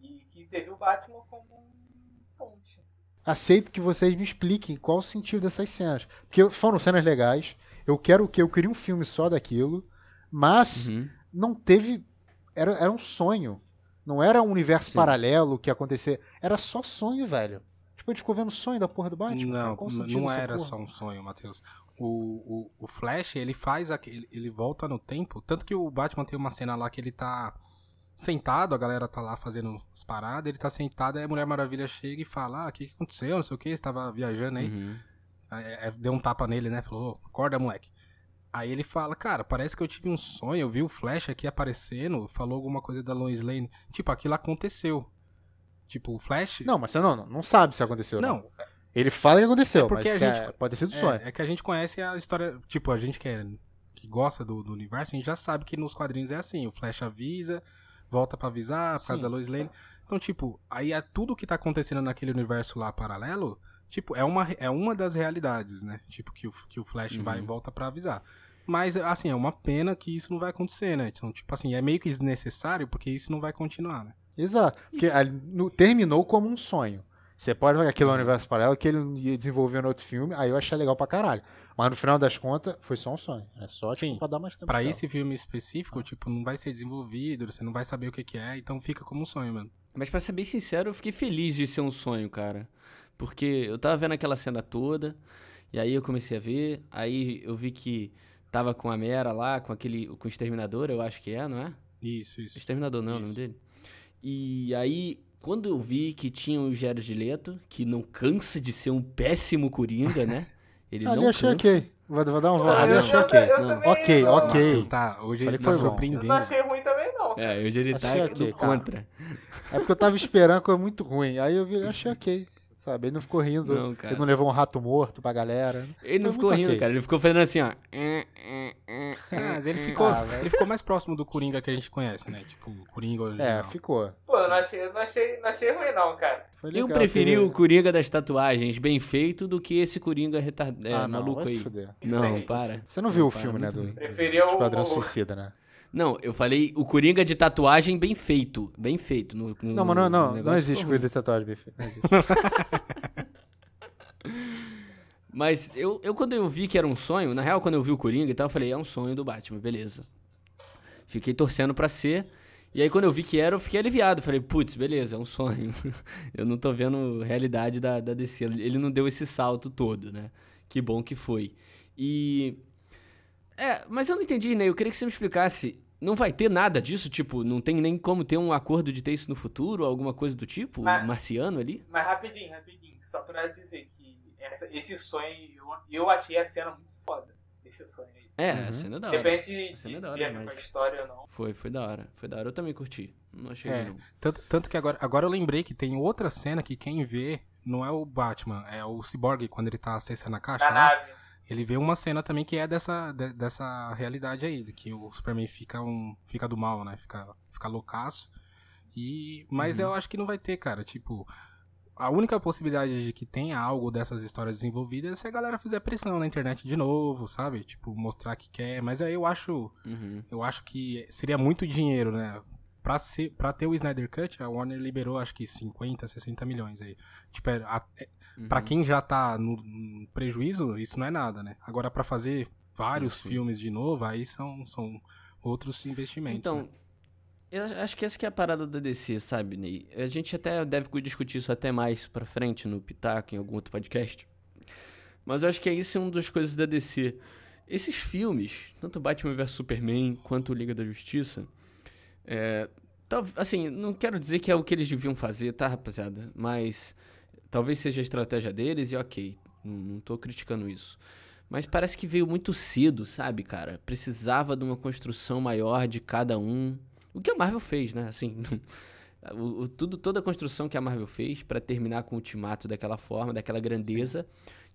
E que teve o Batman como um ponte.
Aceito que vocês me expliquem qual o sentido dessas cenas. Porque foram cenas legais. Eu quero o que? Eu queria um filme só daquilo. Mas
Uhum.
não teve. Era, era um sonho. Não era um universo
Sim.
paralelo que ia acontecer. Era só sonho, velho. Tipo, a gente ficou vendo sonho da porra do Batman.
Não, não era
porra?
só um sonho, Matheus. O, o, o Flash, ele faz aquele. Ele volta no tempo. Tanto que o Batman tem uma cena lá que ele tá sentado, a galera tá lá fazendo as paradas, ele tá sentado, aí a Mulher Maravilha chega e fala: Ah, o que, que aconteceu? Não sei o que, você tava viajando aí.
Uhum.
Aí, é, deu um tapa nele, né? Falou, "Ô, acorda, moleque. Aí ele fala, cara, parece que eu tive um sonho, eu vi o Flash aqui aparecendo, falou alguma coisa da Lois Lane. Tipo, aquilo aconteceu. Tipo, o Flash.
Não, mas você não, não, sabe se aconteceu. Não.
não,
Ele fala que aconteceu,
É porque
mas
a gente-
é- pode ter sido sonho.
É, é que a gente conhece a história. Tipo, a gente que, é- que gosta do, do universo, a gente já sabe que nos quadrinhos é assim: o Flash avisa, volta pra avisar, por causa da Lois Lane. Então, tipo, aí é tudo que tá acontecendo naquele universo lá paralelo, tipo, é uma, é uma das realidades, né? Tipo, que o, que o Flash vai e
Uhum.
volta pra avisar. Mas, assim, é uma pena que isso não vai acontecer, né? Então, tipo assim, é meio que desnecessário porque isso não vai continuar, né?
Exato. Porque ali no- terminou como um sonho. Você pode ver um
Uhum.
universo paralelo que ele ia desenvolver no outro filme, aí eu achei legal pra caralho. Mas no final das contas, foi só um sonho. É só tipo,
Sim.
pra dar mais tempo.
Pra esse filme específico, tipo, não vai ser desenvolvido, você não vai saber o que, que é, então fica como um sonho, mano.
Mas pra ser bem sincero, eu fiquei feliz de ser um sonho, cara. Porque eu tava vendo aquela cena toda, e aí eu comecei a ver, aí eu vi que tava com a Mera lá, com aquele. com o Exterminador, eu acho que é, não é?
Isso, isso.
Exterminador não é o nome
Isso.
dele? E aí, quando eu vi que tinha o Jared Leto, que não cansa de ser um péssimo Coringa, né? Ele
Ali
não
achei
cansa.
ok. Vou, vou dar um
Ah,
voto. Ali
não.
achei ok.
eu
Ok,
não,
ok.
Matheus tá, hoje
Falei
ele tá
foi bom.
Eu
surpreendendo.
não achei ruim também, não.
É, hoje ele tá
Achei
do
ok, cara.
contra.
É porque eu tava esperando coisa muito ruim. Aí eu vi, eu achei ok. Sabe? Ele não ficou rindo.
Não, cara.
ele não levou um rato morto pra galera.
Ele não
Foi
ficou
muito
rindo,
ok.
cara. Ele ficou fazendo assim, ó.
Ah, mas ele ficou,
Ah,
ele ficou mais próximo do Coringa que a gente conhece, né? Tipo, o Coringa
É,
original.
ficou.
Pô, eu não achei, eu não achei, não achei ruim, não, cara.
Foi
Eu
legal.
preferi
aquele-
o Coringa das tatuagens bem feito do que esse Coringa retardado, é,
ah, não,
maluco aí.
fuder.
Não, para.
Você não viu o
para,
filme, né, do.
Preferia o.
Esquadrão
o-
Suicida, né?
Não, eu falei o Coringa de tatuagem bem feito. Bem feito. No, no-
Não, mas não, não, não existe coisa de tatuagem bem feita. Não existe.
Mas eu, eu, quando eu vi que era um sonho, na real, quando eu vi o Coringa e tal, eu falei, é um sonho do Batman, beleza. Fiquei torcendo pra ser. E aí, quando eu vi que era, eu fiquei aliviado. Falei, putz, beleza, é um sonho. eu não tô vendo realidade da, da DC. Ele não deu esse salto todo, né? Que bom que foi. E. É, mas eu não entendi, né? Eu queria que você me explicasse. Não vai ter nada disso? Tipo, não tem nem como ter um acordo de ter isso no futuro? Alguma coisa do tipo?
Mas-
Marciano ali?
Mas rapidinho, rapidinho. Só pra dizer que essa, esse sonho, eu, eu achei a cena muito foda. Esse sonho aí.
É,
Uhum.
a cena é da
De
hora.
repente,
A cena
de,
é da hora
ver com a história ou não.
Foi, foi da hora. Foi da hora. Eu também curti. Não achei
É.
não.
Tanto, tanto que agora, agora eu lembrei que tem outra cena que quem vê não é o Batman, é o Cyborg quando ele tá acessando a caixa,
Na
né?
nave.
Ele vê uma cena também que é dessa, de- dessa realidade aí, de que o Superman fica, um, fica do mal, né? Fica, fica loucaço. E, mas
Uhum.
eu acho que não vai ter, cara. Tipo, a única possibilidade de que tenha algo dessas histórias desenvolvidas é se a galera fizer pressão na internet de novo, sabe? Tipo, mostrar que quer. Mas aí eu acho,
Uhum.
eu acho que seria muito dinheiro, né? Pra, ser, pra ter o Snyder Cut, a Warner liberou acho que 50, 60 milhões aí. Tipo, é, a- é- Pra
Uhum.
quem já tá no, no prejuízo, isso não é nada, né? Agora, pra fazer vários
Sim, sim.
filmes de novo, aí são, são outros investimentos.
Então,
né?
eu acho que essa que é a parada da DC, sabe, Ney? A gente até deve discutir isso até mais pra frente no Pitaco, em algum outro podcast. Mas eu acho que isso é uma das coisas da DC. Esses filmes, tanto Batman vs Superman quanto Liga da Justiça, é, tal- assim, não quero dizer que é o que eles deviam fazer, tá, rapaziada? Mas talvez seja a estratégia deles e ok, não, não tô criticando isso. Mas parece que veio muito cedo, sabe, cara? Precisava de uma construção maior de cada um. O que a Marvel fez, né? Assim, o, o- tudo, toda a construção que a Marvel fez pra terminar com o Ultimato daquela forma, daquela grandeza,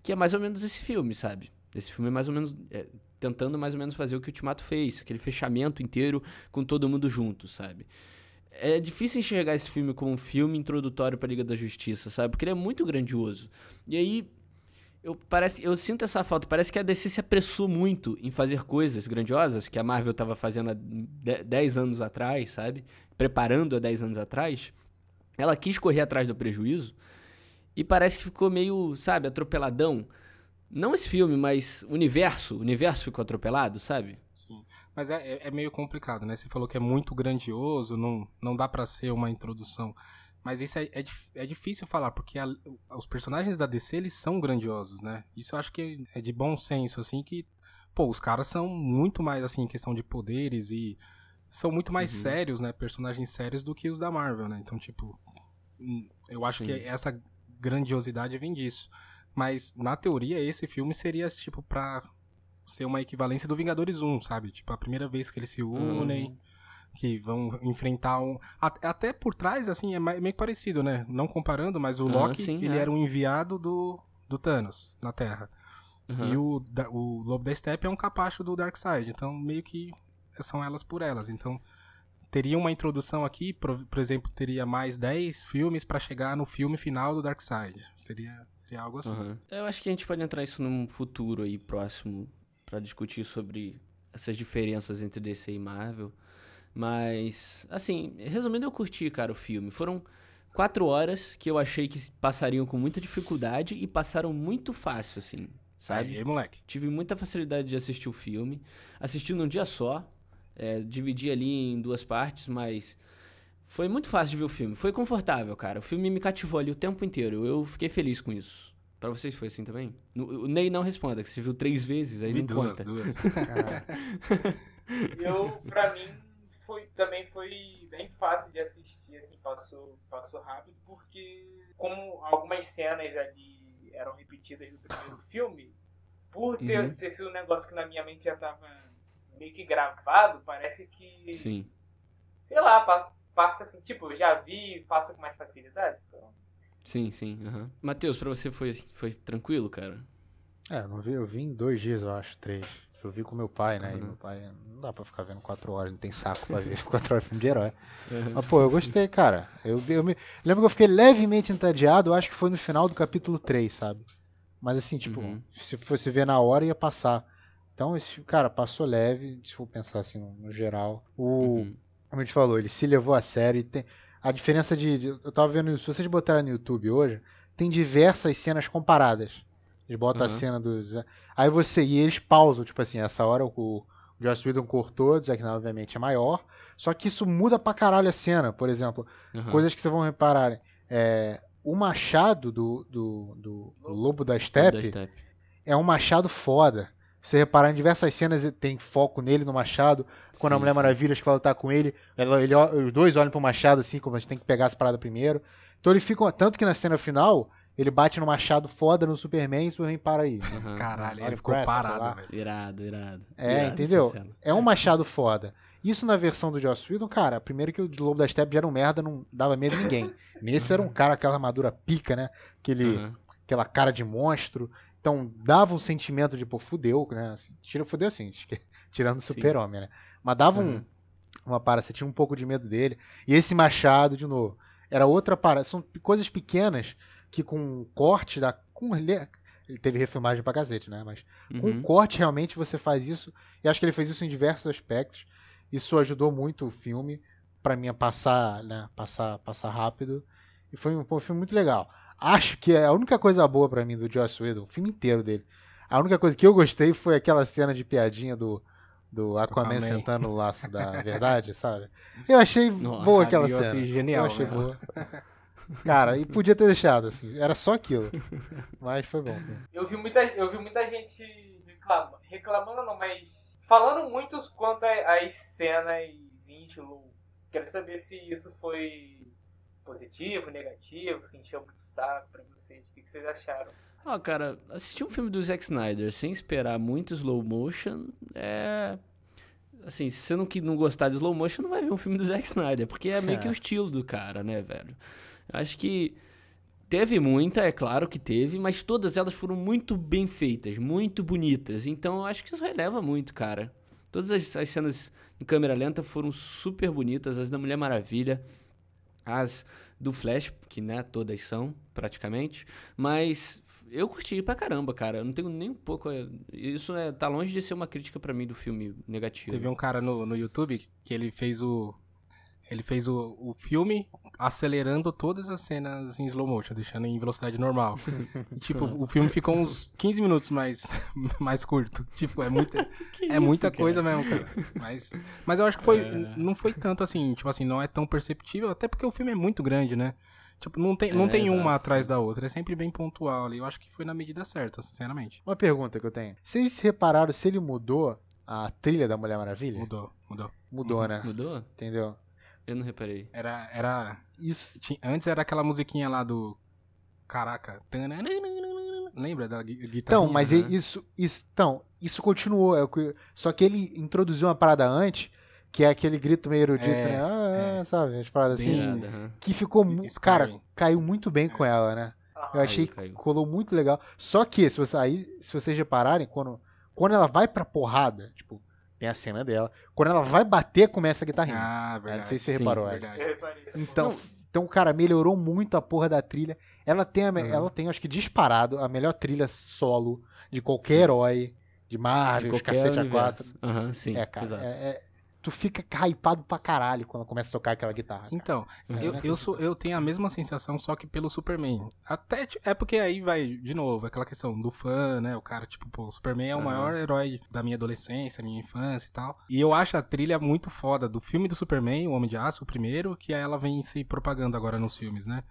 que é mais ou menos esse filme, sabe? Esse filme é mais ou menos é, tentando mais ou menos fazer o que o Ultimato fez, aquele fechamento inteiro com todo mundo junto, sabe? É difícil enxergar esse filme como um filme introdutório pra Liga da Justiça, sabe? Porque ele é muito grandioso. E aí eu, parece, eu sinto essa falta. Parece que a DC se apressou muito em fazer coisas grandiosas que a Marvel estava fazendo há de- 10 anos atrás, sabe? Preparando há 10 anos atrás. Ela quis correr atrás do prejuízo e parece que ficou meio, sabe, atropeladão. Não esse filme, mas o universo. O universo ficou atropelado, sabe?
Sim. Mas é, é- é meio complicado, né? Você falou que é muito grandioso, não, não dá pra ser uma introdução. Mas isso é, é, é difícil falar, porque a- os personagens da DC, eles são grandiosos, né? Isso eu acho que é de bom senso, assim, que... Pô, os caras são muito mais, assim, em questão de poderes e... São muito mais
Uhum.
sérios, né? Personagens sérios do que os da Marvel, né? Então, tipo... hum, Eu acho que
Sim.
essa grandiosidade vem disso. Mas, na teoria, esse filme seria, tipo, pra ser uma equivalência do Vingadores 1, sabe? Tipo, a primeira vez que eles se unem,
Uhum.
que vão enfrentar um... at- Até por trás, assim, é meio que parecido, né? Não comparando, mas o Loki,
sim,
ele
é.
era um enviado do, do Thanos na Terra.
Aham.
E o, o Lobo da Steppe é um capacho do Darkseid. Então, meio que são elas por elas. Então, teria uma introdução aqui, por, por exemplo, teria mais 10 filmes pra chegar no filme final do Darkseid. Seria, seria algo assim.
Aham. Eu acho que a gente pode entrar isso num futuro aí próximo pra discutir sobre essas diferenças entre DC e Marvel. Mas, assim, resumindo, eu curti, cara, o filme. Foram quatro horas que eu achei que passariam com muita dificuldade e passaram muito fácil, assim, sabe?
Aí, moleque.
Tive muita facilidade de assistir o filme. Assisti num dia só. É, dividi ali em duas partes, mas foi muito fácil de ver o filme. Foi confortável, cara. O filme me cativou ali o tempo inteiro. Eu fiquei feliz com isso. Pra vocês foi assim também? O Ney não responda, que você viu três vezes, aí
Vi
não
duas,
conta.
duas.
Eu, pra mim, foi, também foi bem fácil de assistir, assim, passou, passou rápido, porque como algumas cenas ali eram repetidas no primeiro filme, por ter,
Uhum.
ter sido um negócio que na minha mente já tava meio que gravado, parece que,
Sim.
sei lá, passa, passa assim, tipo, já vi, passa com mais facilidade. Então,
Sim, sim. Matheus, pra você foi, foi tranquilo, cara?
É, eu não vi, eu vi em dois dias, eu acho, três. Eu vi com meu pai, né? E
Uhum.
meu pai não dá pra ficar vendo quatro horas, não tem saco pra ver quatro horas de filme de herói.
Aham.
Mas, pô, eu gostei, cara. Eu, eu me... lembro que eu fiquei levemente entediado, eu acho que foi no final do capítulo 3, sabe? Mas assim, tipo,
Uhum.
se fosse ver na hora, ia passar. Então, esse, cara, passou leve, se for pensar assim, no, no geral. O,
Uhum.
como a gente falou, ele se levou a sério. e Tem, a diferença de, de- Eu tava vendo, se vocês botarem no YouTube hoje, tem diversas cenas comparadas. Eles botam a
Aham.
cena dos. Aí você. E eles pausam, tipo assim, essa hora o, o Joss Whedon cortou, Zack Snyder obviamente é maior. Só que isso muda pra caralho a cena. Por exemplo,
Aham.
coisas que vocês vão reparar. É, o machado do, do, do Lobo da Steppe é um machado foda. Se você reparar em diversas cenas, tem foco nele no machado. Quando a
Sim,
Mulher
sim.
Maravilha que vai lutar com ele, ela- ele os dois olham pro machado assim, como a gente tem que pegar as paradas primeiro. Então ele fica. Tanto que na cena final, ele bate no machado foda no Superman e o Superman para aí. né?
Caralho, ele ficou
Cresta, sei
parado, velho.
Irado, irado.
É,
Irado
entendeu? É um machado foda. Isso na versão do Joss Whedon, cara, primeiro que o Lobo da Steppe já era um merda, não dava medo a ninguém. Nesse era um cara, aquela armadura pica, né? Aquele,
Aham.
aquela cara de monstro. Então dava um sentimento de, pô, fudeu, né? Assim, tira, fudeu assim, tirando o super-homem, né? Mas dava um,
Aham.
uma parada, você tinha um pouco de medo dele. E esse machado, de novo, era outra parada. São coisas pequenas que com um corte da. Com, ele teve refilmagem pra cacete, né? Mas com
Uhum.
um corte realmente você faz isso. E acho que ele fez isso em diversos aspectos. Isso ajudou muito o filme pra mim a passar, né? Passar, passar rápido. E foi um, pô, um filme muito legal. Acho que a única coisa boa pra mim do Joss Whedon, o filme inteiro dele, a única coisa que eu gostei foi aquela cena de piadinha do, do Aquaman sentando no laço da verdade, sabe? Eu achei
Nossa,
boa aquela
eu
cena.
achei genial,
eu achei
né?
boa. Cara, e podia ter deixado, assim. Era só aquilo. Mas foi bom.
eu vi muita, eu vi muita gente reclama, reclamando, não, mas falando muito quanto a- às cenas Slow. Quero saber se isso foi positivo, negativo, se encheu muito saco pra vocês. O que, que vocês acharam?
Ó, cara, assistir um filme do Zack Snyder sem esperar muito slow motion é. Assim, se você não, que- não gostar de slow motion, não vai ver um filme do Zack Snyder, porque é meio que o
É.
estilo do cara, né, velho? Eu acho que teve muita, é claro que teve, mas todas elas foram muito bem feitas, muito bonitas. Então eu acho que isso releva muito, cara. Todas as, as cenas em câmera lenta foram super bonitas, as da Mulher Maravilha, as do Flash, que né, todas são, praticamente. Mas eu curti pra caramba, cara. Eu não tenho nem um pouco. é, Isso é, tá longe de ser uma crítica pra mim do filme negativo.
Teve um cara no, no YouTube que ele fez o. Ele fez o, o filme acelerando todas as cenas em slow motion, deixando em velocidade normal. E, tipo, o filme ficou uns 15 minutos mais, mais curto. Tipo, é muita,
Que
é
isso,
muita
cara?
coisa mesmo, cara. Mas, mas eu acho que foi. Não foi tanto assim, tipo assim, não é tão perceptível, até porque o filme é muito grande, né? Tipo, não tem, não
É,
tem uma
exato,
atrás
sim.
da outra. É sempre bem pontual ali. Eu acho que foi na medida certa, sinceramente.
Uma pergunta que eu tenho. Vocês repararam se ele mudou a trilha da Mulher Maravilha?
Mudou, mudou.
Mudou, né?
Mudou?
Entendeu?
Eu não reparei.
Era. era
Isso.
Ti- Antes era aquela musiquinha lá do. Caraca. Lembra da gui- guitarra?
Então, mas e- isso, isso, então, isso continuou. é Só que ele introduziu uma parada antes, que é aquele grito meio erudito,
É,
né? Ah,
é.
sabe? As paradas
Bem-
assim. Que ficou.
Skyrim.
Cara, caiu muito bem com ela, né? Eu achei
caiu.
que colou muito legal. Só que, se, você, aí, se vocês repararem, quando, quando ela vai pra porrada, tipo, tem a cena dela. Quando ela vai bater, começa a guitarrinha.
Ah,
É,
verdade.
não sei se você
Sim,
reparou. é.
verdade.
Então, então, cara, melhorou muito a porra da trilha. Ela tem, a
Uhum.
ela tem, acho que disparado, a melhor trilha solo de qualquer
Sim.
herói, de
De
Marvel, os
qualquer
cacete a
universo.
quatro.
Aham, sim.
É, cara,
exato.
é- é- tu fica hypado pra caralho quando começa a tocar aquela guitarra. cara.
Então,
É,
eu,
né?
eu, sou, eu tenho a mesma sensação, só que pelo Superman. Até, é porque aí vai, de novo, aquela questão do fã, né? O cara, tipo, pô, o Superman é o
Aham.
maior herói da minha adolescência, minha infância e tal. E eu acho a trilha muito foda do filme do Superman, O Homem de Aço, o primeiro, que ela vem se propagando agora nos filmes, né?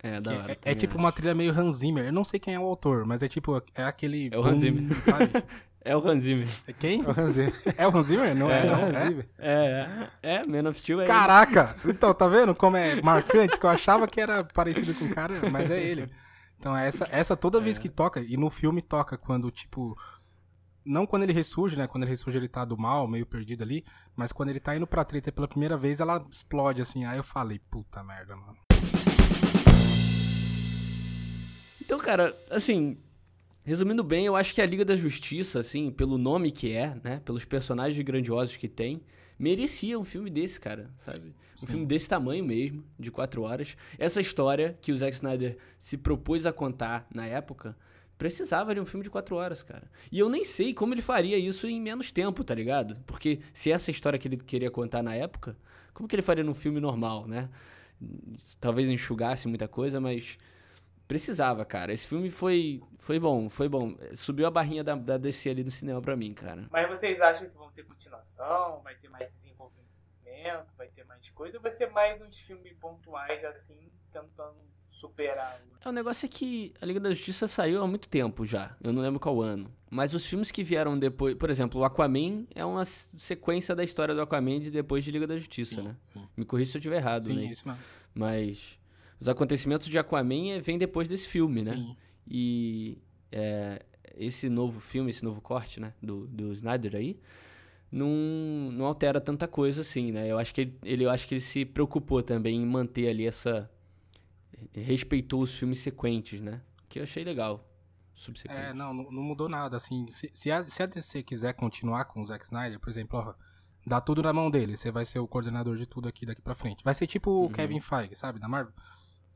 É, da hora.
é, é tipo
acho.
uma trilha meio Hans Zimmer. Eu não sei quem é o autor, mas é tipo, é aquele...
É o Hans
boom,
Zimmer.
Sabe?
É o Hans Zimmer.
É quem?
É o Hans Zimmer.
É o Hans Zimmer? Não é,
É o
não.
Hans
É?
Zimmer.
É, é, é, Man of Steel é ele.
Caraca! Então, tá vendo como é marcante? Que eu achava que era parecido com o cara, mas é ele. Então, essa, essa toda vez que toca, e no filme toca quando, tipo. Não quando ele ressurge, né? Quando ele ressurge, ele tá do mal, meio perdido ali. Mas quando ele tá indo pra treta pela primeira vez, ela explode assim. Aí eu falei, puta merda, mano.
Então, cara, assim, resumindo bem, eu acho que a Liga da Justiça, assim, pelo nome que é, né, pelos personagens grandiosos que tem, merecia um filme desse, cara, sabe? Um filme desse tamanho mesmo, de quatro horas. Essa história que o Zack Snyder se propôs a contar na época, precisava de um filme de quatro horas, cara. E eu nem sei como ele faria isso em menos tempo, tá ligado? Porque se essa história que ele queria contar na época, como que ele faria num filme normal, né? Talvez enxugasse muita coisa, mas precisava, cara. Esse filme foi, foi bom, foi bom. Subiu a barrinha da, da DC ali no cinema pra mim, cara.
Mas vocês acham que vão ter continuação? Vai ter mais desenvolvimento? Vai ter mais coisa? Ou vai ser mais uns filmes pontuais assim, tentando superar? o-
É, o negócio é que a Liga da Justiça saiu há muito tempo já. Eu não lembro qual ano. Mas os filmes que vieram depois. Por exemplo, o Aquaman é uma sequência da história do Aquaman de depois de Liga da Justiça,
Sim,
né?
sim.
Me corrija se eu estiver errado,
Sim,
né?
isso mesmo.
Mas os acontecimentos de Aquaman é- vêm depois desse filme, né?
Sim.
E é, esse novo filme, esse novo corte, né, do, do Snyder aí, não, não altera tanta coisa assim, né? Eu acho que ele, ele- eu acho que ele se preocupou também em manter ali essa respeitou os filmes sequentes, né? Que eu achei legal. Subsequente.
É, não, não mudou nada, assim, se, se, a, se a DC quiser continuar com o Zack Snyder, por exemplo, ó, dá tudo na mão dele, você vai ser o coordenador de tudo aqui daqui pra frente. Vai ser tipo o Kevin Feige, sabe, da Marvel.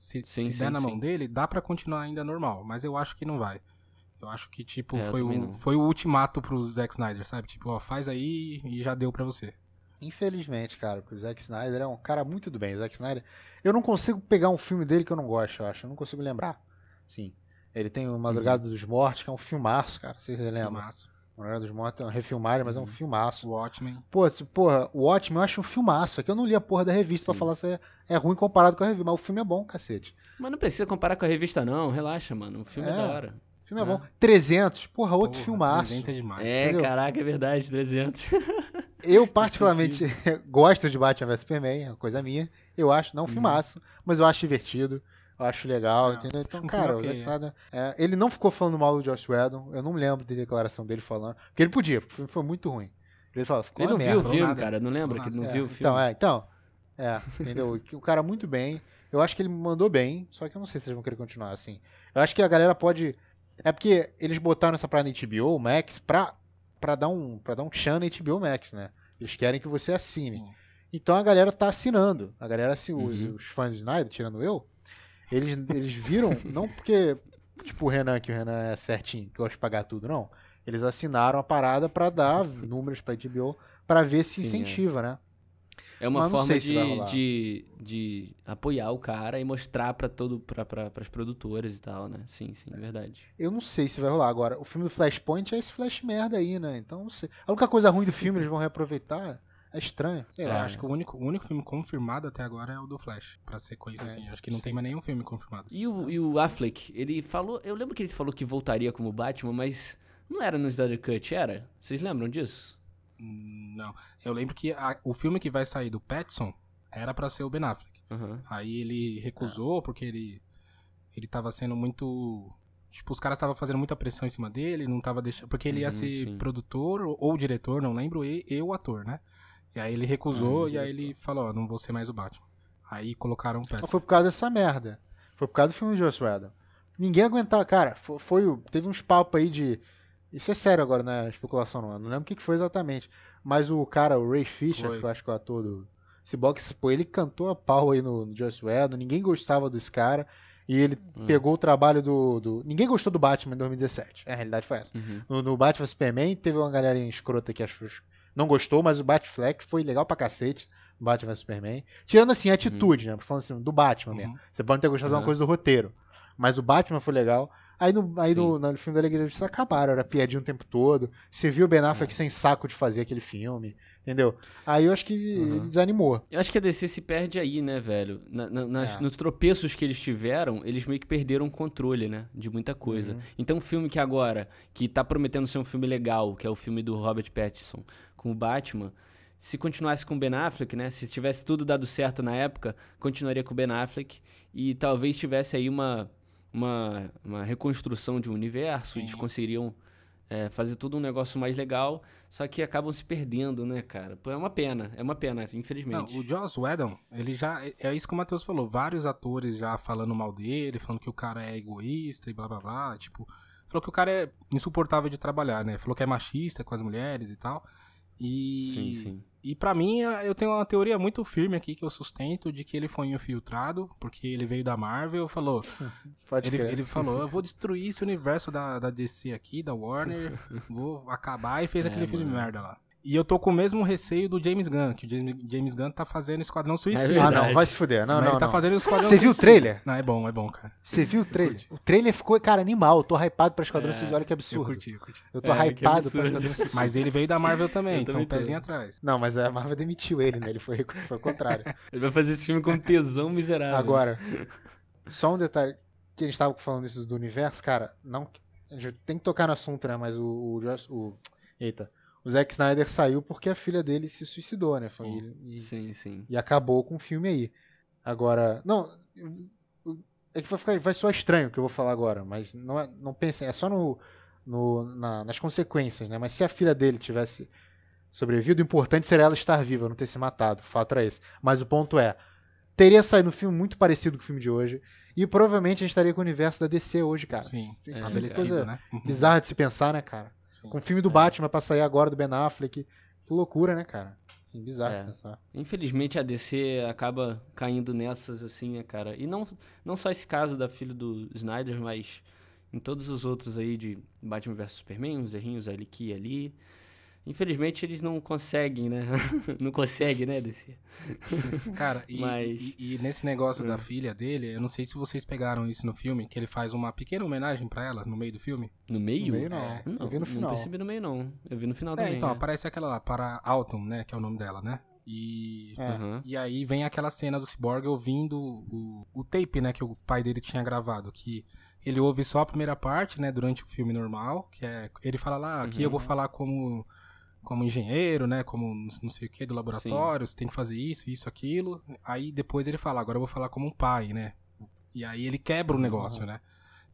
Se,
Uhum. Sim,
se
sim,
der na
sim.
mão dele, dá pra continuar ainda normal, mas eu acho que não vai. Eu acho que, tipo,
É,
foi, o, foi o ultimato pro Zack Snyder, sabe? Tipo, ó, faz aí e já deu pra você.
Infelizmente, cara, porque o Zack Snyder é um cara muito do bem. O Zack Snyder, eu não consigo pegar um filme dele que eu não gosto, eu acho. Eu não consigo lembrar. Sim. Ele tem o Madrugada dos Mortos, que é um filmaço, cara. Não sei se você lembra.
Filmaço.
Madrugada dos Mortos é uma refilmagem, mas é um filmaço.
Watchmen.
Pô, porra, o Watchmen eu acho um filmaço. É que eu não li a porra da revista pra falar se é, é ruim comparado com a revista, mas o filme é bom, cacete.
Mas não precisa comparar com a revista, não. Relaxa, mano. O filme é,
É.
da hora.
O filme é,
É.
bom. 300, porra, outro
Porra,
filmaço.
300 é demais.
É,
entendeu?
caraca, é verdade, 300.
Eu, particularmente, gosto de Batman vs Superman, é uma coisa minha. Eu acho, não um filmaço, mas eu acho divertido. Eu acho legal,
Não,
entendeu? Então, cara, o Zack
é.
Snyder, é, ele não ficou falando mal do Joss Whedon. Eu não lembro de declaração dele falando. Porque ele podia, porque o filme foi muito ruim. Ele falou, ficou
Ele não
merda.
viu o filme,
nada.
cara. Não lembra que ele não
É,
viu o filme?
Então, é, então. É, entendeu? o cara muito bem. Eu acho que ele mandou bem, só que eu não sei se eles vão querer continuar assim. Eu acho que a galera pode. É porque eles botaram essa parada na HBO Max pra, pra, dar um, pra dar um tchan na HBO Max, né? Eles querem que você assine.
Sim.
Então a galera tá assinando. A galera, assim, os,
Uhum.
os fãs de Snyder, tirando eu, eles, eles viram, não porque, tipo, o Renan, que o Renan é certinho, que gosta de pagar tudo, não. Eles assinaram a parada pra dar números pra HBO pra ver se
Sim, é.
incentiva, né?
É uma forma de, de, de apoiar o cara e mostrar pra todo pra, pra, pras produtoras e tal, né? Sim, sim, verdade.
Eu não sei se vai rolar. Agora, o filme do Flashpoint é esse Flash merda aí, né? Então, não sei. A única coisa ruim do filme eles vão reaproveitar é estranho. Sei
É,
lá.
acho que o único, o único filme confirmado até agora é o do Flash, pra sequência,
É,
assim. Acho que não
sim.
tem mais nenhum filme confirmado.
E o, e o Affleck, ele falou. Eu lembro que ele falou que voltaria como Batman, mas não era no Snyder Cut, era? Vocês lembram disso?
Hum, Não. Eu lembro que a- o filme que vai sair do Pattinson era pra ser o Ben Affleck.
Aham.
Aí ele recusou porque ele ele tava sendo muito tipo os caras estavam fazendo muita pressão em cima dele, não tava deixando porque ele ia
Uhum,
ser
sim.
produtor ou, ou diretor, não lembro, e, e o ator, né? E aí ele recusou e aí ele falou, ó, não vou ser mais o Batman. Aí colocaram o
Mas
Pattinson.
foi por causa dessa merda. Foi por causa do filme de Joss Whedon. Ninguém aguentava. Cara, foi, foi teve uns papos aí de. Isso é sério agora, né? Especulação não. Não lembro o que que foi exatamente. Mas o cara, o Ray Fisher,
Foi.
que eu acho que é o ator do Cyborg, pô, ele cantou a pau aí no, no Joss Whedon. Ninguém gostava desse cara. E ele
Hum.
pegou o trabalho do, do. Ninguém gostou do Batman em 2017. É, a realidade foi essa.
Uhum.
No, no Batman Superman teve uma galerinha escrota que achou. Não gostou, mas o Batfleck foi legal pra cacete. o Batman Superman. Tirando assim, a atitude, né? Falando assim, do Batman mesmo.
Uhum.
Você pode não ter gostado de uma
Aham.
coisa do roteiro. Mas o Batman foi legal. Aí no, aí
Sim.
no, no filme da da Justiça acabaram, era piadinha o tempo todo. Você viu o Ben Affleck sem saco de fazer aquele filme, entendeu? Aí eu acho que
Uhum.
ele desanimou.
Eu acho que a DC se perde aí, né, velho? Na- na- nas-
É.
Nos tropeços que eles tiveram, eles meio que perderam o controle, né? De muita coisa.
Uhum.
Então, um filme que agora, que tá prometendo ser um filme legal, que é o filme do Robert Pattinson com o Batman, se continuasse com o Ben Affleck, né? Se tivesse tudo dado certo na época, continuaria com o Ben Affleck. E talvez tivesse aí uma, uma, uma reconstrução de um universo, eles
Sim.
conseguiriam é, fazer tudo um negócio mais legal, só que acabam se perdendo, né, cara? Pô, é uma pena, é uma pena,
Não,
infelizmente.
o Joss Whedon, ele já. é- É isso que o Matheus falou. Vários atores já falando mal dele, falando que o cara é egoísta e blá blá blá. Tipo, falou que o cara é insuportável de trabalhar, né? Falou que é machista com as mulheres e tal. E.
Sim, sim.
E pra mim, eu tenho uma teoria muito firme aqui que eu sustento de que ele foi infiltrado, porque ele veio da Marvel falou.
Pode
Ele, ele falou, eu vou destruir esse universo da, da DC aqui, da Warner, vou acabar e fez
É,
aquele filme
mano.
merda lá. E eu tô com o mesmo receio do James Gunn, que o James, James Gunn tá fazendo Esquadrão Suicida.
É
Ah, não, vai se fuder. Não,
Mas
não,
ele tá
não.
fazendo Esquadrão
Você viu o trailer?
Não, é bom, é bom, cara.
Você viu o trailer? O trailer ficou, cara, animal. Eu tô hypado pra Esquadrão
É,
Suicida. Olha que
Eu
absurdo.
curti, eu curti.
Eu tô
É,
hypado pra. Esquadrão Suicida.
Mas ele veio da Marvel também,
Eu
então
também
um pezinho atrás.
Não, mas a Marvel demitiu ele, né? Ele foi, foi o contrário.
Ele vai fazer esse filme com tesão miserável.
Agora, só um detalhe. Que a gente tava falando isso do universo, cara, não. A gente tem que tocar no assunto, né? Mas o. o, o eita. O Zack Snyder saiu porque a filha dele se suicidou, né? Foi,
Sim.
e,
Sim, sim.
e acabou com o filme aí. Agora. Não. É que vai, ficar, vai soar estranho o que eu vou falar agora, mas não, é, não pensem. É só no, no, na- nas consequências, né? Mas se a filha dele tivesse sobrevivido, o importante seria ela estar viva, não ter se matado. O fato era esse. Mas o ponto é. Teria saído um filme muito parecido com o filme de hoje. E provavelmente a gente estaria com o universo da DC hoje, cara.
Sim,
é,
estabelecido,
coisa
né? Uhum.
bizarra de se pensar, né, cara?
Sim.
Com o filme do Batman pra sair agora do Ben Affleck. Que loucura, né, cara? Assim, bizarro
É.
pensar.
Infelizmente a DC acaba caindo nessas assim, né, cara? E não, não só esse caso da filha do Snyder, mas em todos os outros aí de Batman vs Superman, uns errinhos ali aqui e ali. Infelizmente eles não conseguem, né? não conseguem, né, DC?
Cara, e,
Mas-
e- e nesse negócio
Hum.
da filha dele, eu não sei se vocês pegaram isso no filme, que ele faz uma pequena homenagem pra ela no meio do filme.
No meio?
No meio, não.
É,
Não,
eu vi no final.
não percebi no meio, não. Eu vi no final
É,
também.
então,
é.
aparece aquela lá, para Autumn, né, que é o nome dela, né? E...
É.
Aham.
E aí vem aquela cena do Cyborg ouvindo o, o tape, né, que o pai dele tinha gravado, que ele ouve só a primeira parte, né, durante o filme normal, que é, ele fala lá, aqui eu vou falar como, como engenheiro, né, como não sei o que, do laboratório, você tem que fazer isso, isso, aquilo, aí depois ele fala, agora eu vou falar como um pai, né, e aí ele quebra o negócio, né,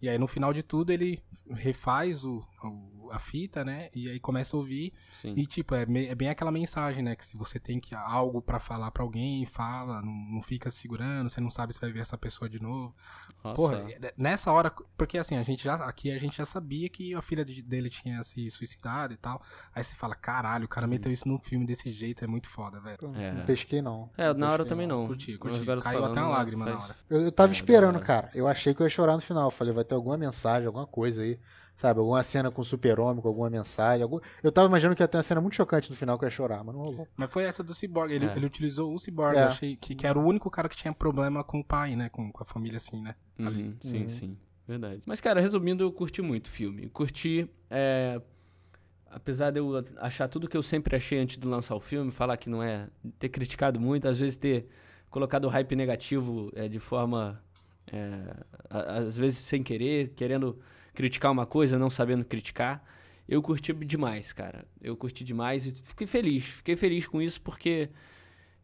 e aí no final de tudo ele refaz o, o- a fita, né, e aí começa a ouvir,
Sim.
e, tipo, é, é bem aquela mensagem, né? Que se você tem que algo pra falar pra alguém, fala, não, não fica se segurando, você não sabe se vai ver essa pessoa de novo.
Nossa.
Porra, é- nessa hora, porque assim, a gente já, aqui a gente já sabia que a filha de- dele tinha se suicidado e tal. Aí você fala, caralho, o cara meteu isso num filme desse jeito, é muito foda, velho.
É.
Não pesquei, não.
É,
Não
na hora também não.
Curti,
Mas
curti.
agora
Caiu
falando,
até uma
né,
lágrima na
faz-
hora.
Eu, eu tava
É,
esperando, cara. Eu achei que eu ia chorar no final. Eu falei, vai ter alguma mensagem, alguma coisa aí. Sabe, alguma cena com o super-homem, com alguma mensagem. algum- Eu tava imaginando que ia ter uma cena muito chocante no final que eu ia chorar, mas não rolou.
Mas foi essa do Cyborg, ele,
É.
ele utilizou o Cyborg,
É.
eu achei que, que era o único cara que tinha problema com o pai, né? Com, com a família assim, né? Ali.
Uhum, sim,
Uhum.
sim. Verdade. Mas, cara, resumindo, eu curti muito o filme. Curti. é, Apesar de eu achar tudo que eu sempre achei antes de lançar o filme, falar que não é. ter criticado muito, às vezes ter colocado o hype negativo é, de forma. é, às vezes sem querer, querendo criticar uma coisa, não sabendo criticar. Eu curti demais, cara. Eu curti demais e fiquei feliz. Fiquei feliz com isso porque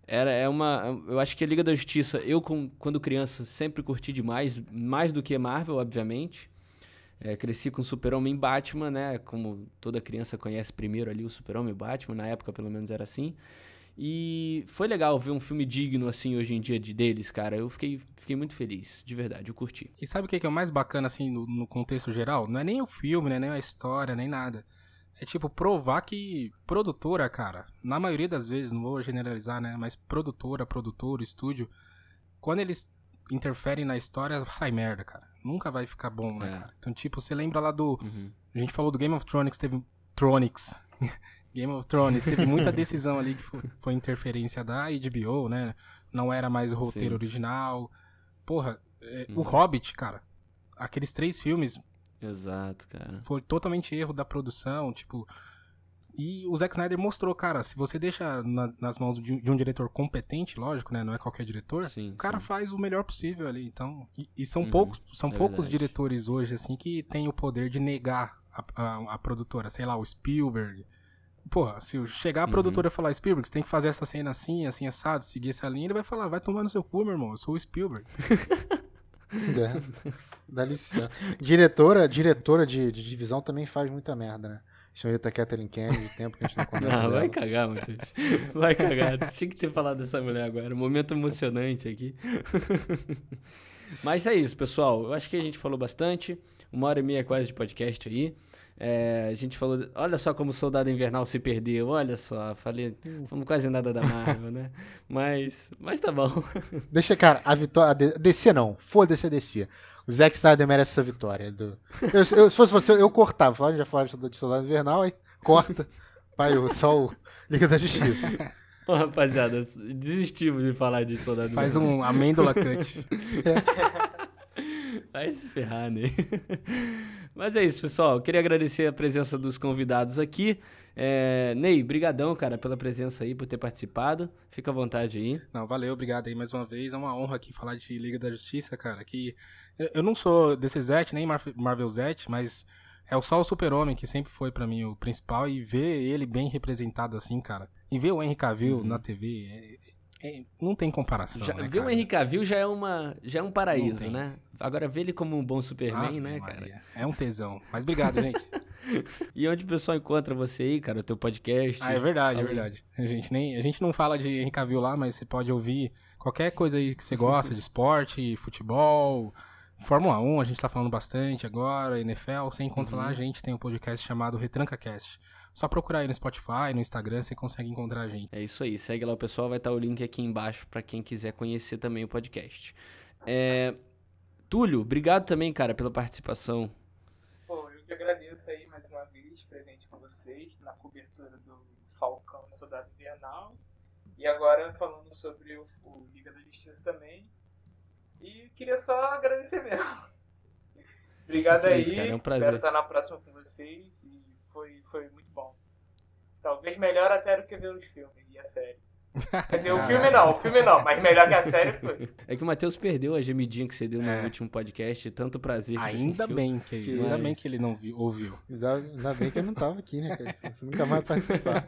era é uma eu acho que a Liga da Justiça, eu com- quando criança sempre curti demais, mais do que Marvel, obviamente. É, cresci com Super-Homem Batman, né? Como toda criança conhece primeiro ali o Super-Homem Batman, na época pelo menos era assim. E foi legal ver um filme digno assim hoje em dia de deles, cara. Eu fiquei, fiquei muito feliz, de verdade, eu curti.
E sabe o que é o mais bacana, assim, no, no contexto geral? Não é nem o filme, né? Nem a história, nem nada. É tipo, provar que produtora, cara, na maioria das vezes, não vou generalizar, né? Mas produtora, produtor, estúdio, quando eles interferem na história, sai merda, cara. Nunca vai ficar bom, né,
É.
cara? Então, tipo, você lembra lá do.
Uhum.
A gente falou do Game of Thrones, teve. Tronics. Game of Thrones, teve muita decisão ali que foi, foi interferência da HBO, né? Não era mais o roteiro
Sim.
original. Porra, é, o
Uhum.
Hobbit, cara. Aqueles três filmes,
Exato, cara.
Foi totalmente erro da produção, tipo. E o Zack Snyder mostrou, cara, se você deixa na- nas mãos de, um- de um diretor competente, lógico, né? Não é qualquer diretor,
Sim,
o cara
sim.
faz o melhor possível ali. Então, e, e são
Uhum,
poucos, são
é
poucos
verdade.
diretores hoje, assim, que têm o poder de negar a, a, a produtora. Sei lá, o Spielberg. Porra, se eu chegar a
Uhum.
produtora e falar, Spielberg, você tem que fazer essa cena assim, assim, assado, seguir essa linha, ele vai falar, vai tomar no seu cu, meu irmão, eu sou o Spielberg.
É, Dá licença. Diretora, diretora de, de divisão também faz muita merda, né? Senhorita Kathleen Kennedy, tempo que a gente não comenta
Ah, vai cagar, Matheus. Vai cagar. Tinha que ter falado dessa mulher agora. Um momento emocionante aqui. Mas é isso, pessoal. Eu acho que a gente falou bastante. Uma hora e meia quase de podcast aí. É, a gente falou. Olha só como o Soldado Invernal se perdeu. Olha só. Falei. Falamos quase nada da Marvel, né? Mas. Mas tá bom.
Deixa, cara, a vitória. a DC não. Foda-se a DC. O Zack Snyder merece essa vitória. do- Eu, eu- se fosse você, eu cortava. Falava, já falava de Soldado Invernal, aí corta. Pai, o- só o Liga da Justiça.
Ó, rapaziada, desistimos de falar de Soldado
Faz
Invernal.
um amêndola cut.
Vai se ferrar, né? Mas é isso, pessoal. Eu queria agradecer a presença dos convidados aqui. É, Ney, brigadão, cara, pela presença aí, por ter participado. Fica à vontade aí.
Não, valeu, obrigado aí mais uma vez. É uma honra aqui falar de Liga da Justiça, cara. Que eu- não sou desse Zet, nem Mar- Marvel Zet, mas é o só o Super-Homem que sempre foi pra mim o principal e ver ele bem representado assim, cara. E ver o Henry Cavill na TV, é- não tem comparação.
Já,
né,
ver o? Henry Cavill já é, uma, já é um paraíso, né? Agora ver ele como um bom Superman, né,
Maria,
cara?
É um tesão. Mas obrigado, gente.
E onde o pessoal encontra você aí, cara, o teu podcast?
Ah, é verdade, é verdade. A gente, nem, a gente não fala de Henry Cavill lá, mas você pode ouvir qualquer coisa aí que você gosta, de esporte, futebol, Fórmula 1, a gente tá falando bastante agora, NFL, você encontra
Uhum.
lá, a gente tem um podcast chamado RetrancaCast. Só procurar aí no Spotify, no Instagram, você consegue encontrar a gente.
É isso aí, segue lá o pessoal, vai estar o link aqui embaixo pra quem quiser conhecer também o podcast. É, Túlio, obrigado também, cara, pela participação.
Pô, eu que agradeço aí mais uma vez, presente com vocês, na cobertura do Falcão e Soldado Invernal. E agora falando sobre o, o Liga da Justiça também. E queria só agradecer mesmo. Obrigado
Que
aí.
isso, cara, é um prazer.
Espero estar na próxima com vocês. E foi, foi muito bom. Talvez melhor até do que ver os filmes e a série. Quer dizer, o filme não, o filme não, mas melhor que a série foi.
É que o Matheus perdeu a gemidinha que você deu no
É.
último podcast, tanto prazer que
Ainda bem que,
Que
ainda
isso.
bem que ele não viu, ouviu.
Ainda, ainda bem que eu não tava aqui, né, cara? Você nunca mais vai participar.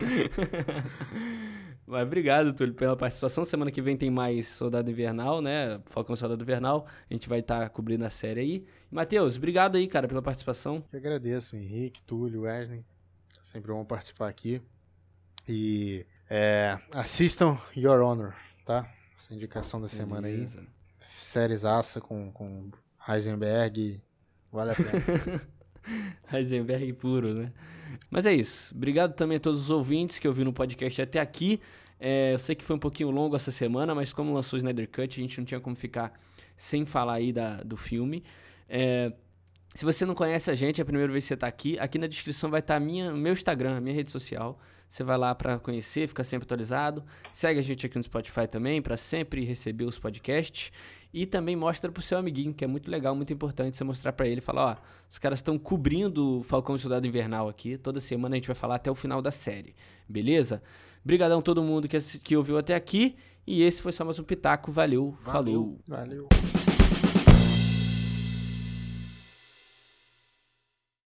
Mas obrigado, Túlio, pela participação. Semana que vem tem mais Soldado Invernal, né? Falcão Soldado Invernal. A gente vai estar cobrindo a série aí. Matheus, obrigado aí, cara, pela participação.
Que agradeço, Henrique, Túlio, Wesley. Sempre bom participar aqui. E é, assistam Your Honor, tá? Essa indicação da semana
Beleza.
aí. Séries aça com, com Heisenberg. Vale a pena.
Heisenberg puro, né? Mas é isso. Obrigado também a todos os ouvintes que ouviram o podcast até aqui. É, eu sei que foi um pouquinho longo essa semana, mas como lançou o Snyder Cut, a gente não tinha como ficar sem falar aí da, do filme. É, se você não conhece a gente, é a primeira vez que você está aqui, aqui na descrição vai estar tá minha, o meu Instagram, a minha rede social. Você vai lá para conhecer, ficar sempre atualizado. Segue a gente aqui no Spotify também, para sempre receber os podcasts. E também mostra pro seu amiguinho, que é muito legal, muito importante você mostrar para ele e falar, ó, os caras estão cobrindo o Falcão e Soldado Invernal aqui. Toda semana a gente vai falar até o final da série. Beleza? Obrigadão a todo mundo que, que ouviu até aqui. E esse foi só mais um Pitaco. Valeu,
Valeu.
falou.
Valeu.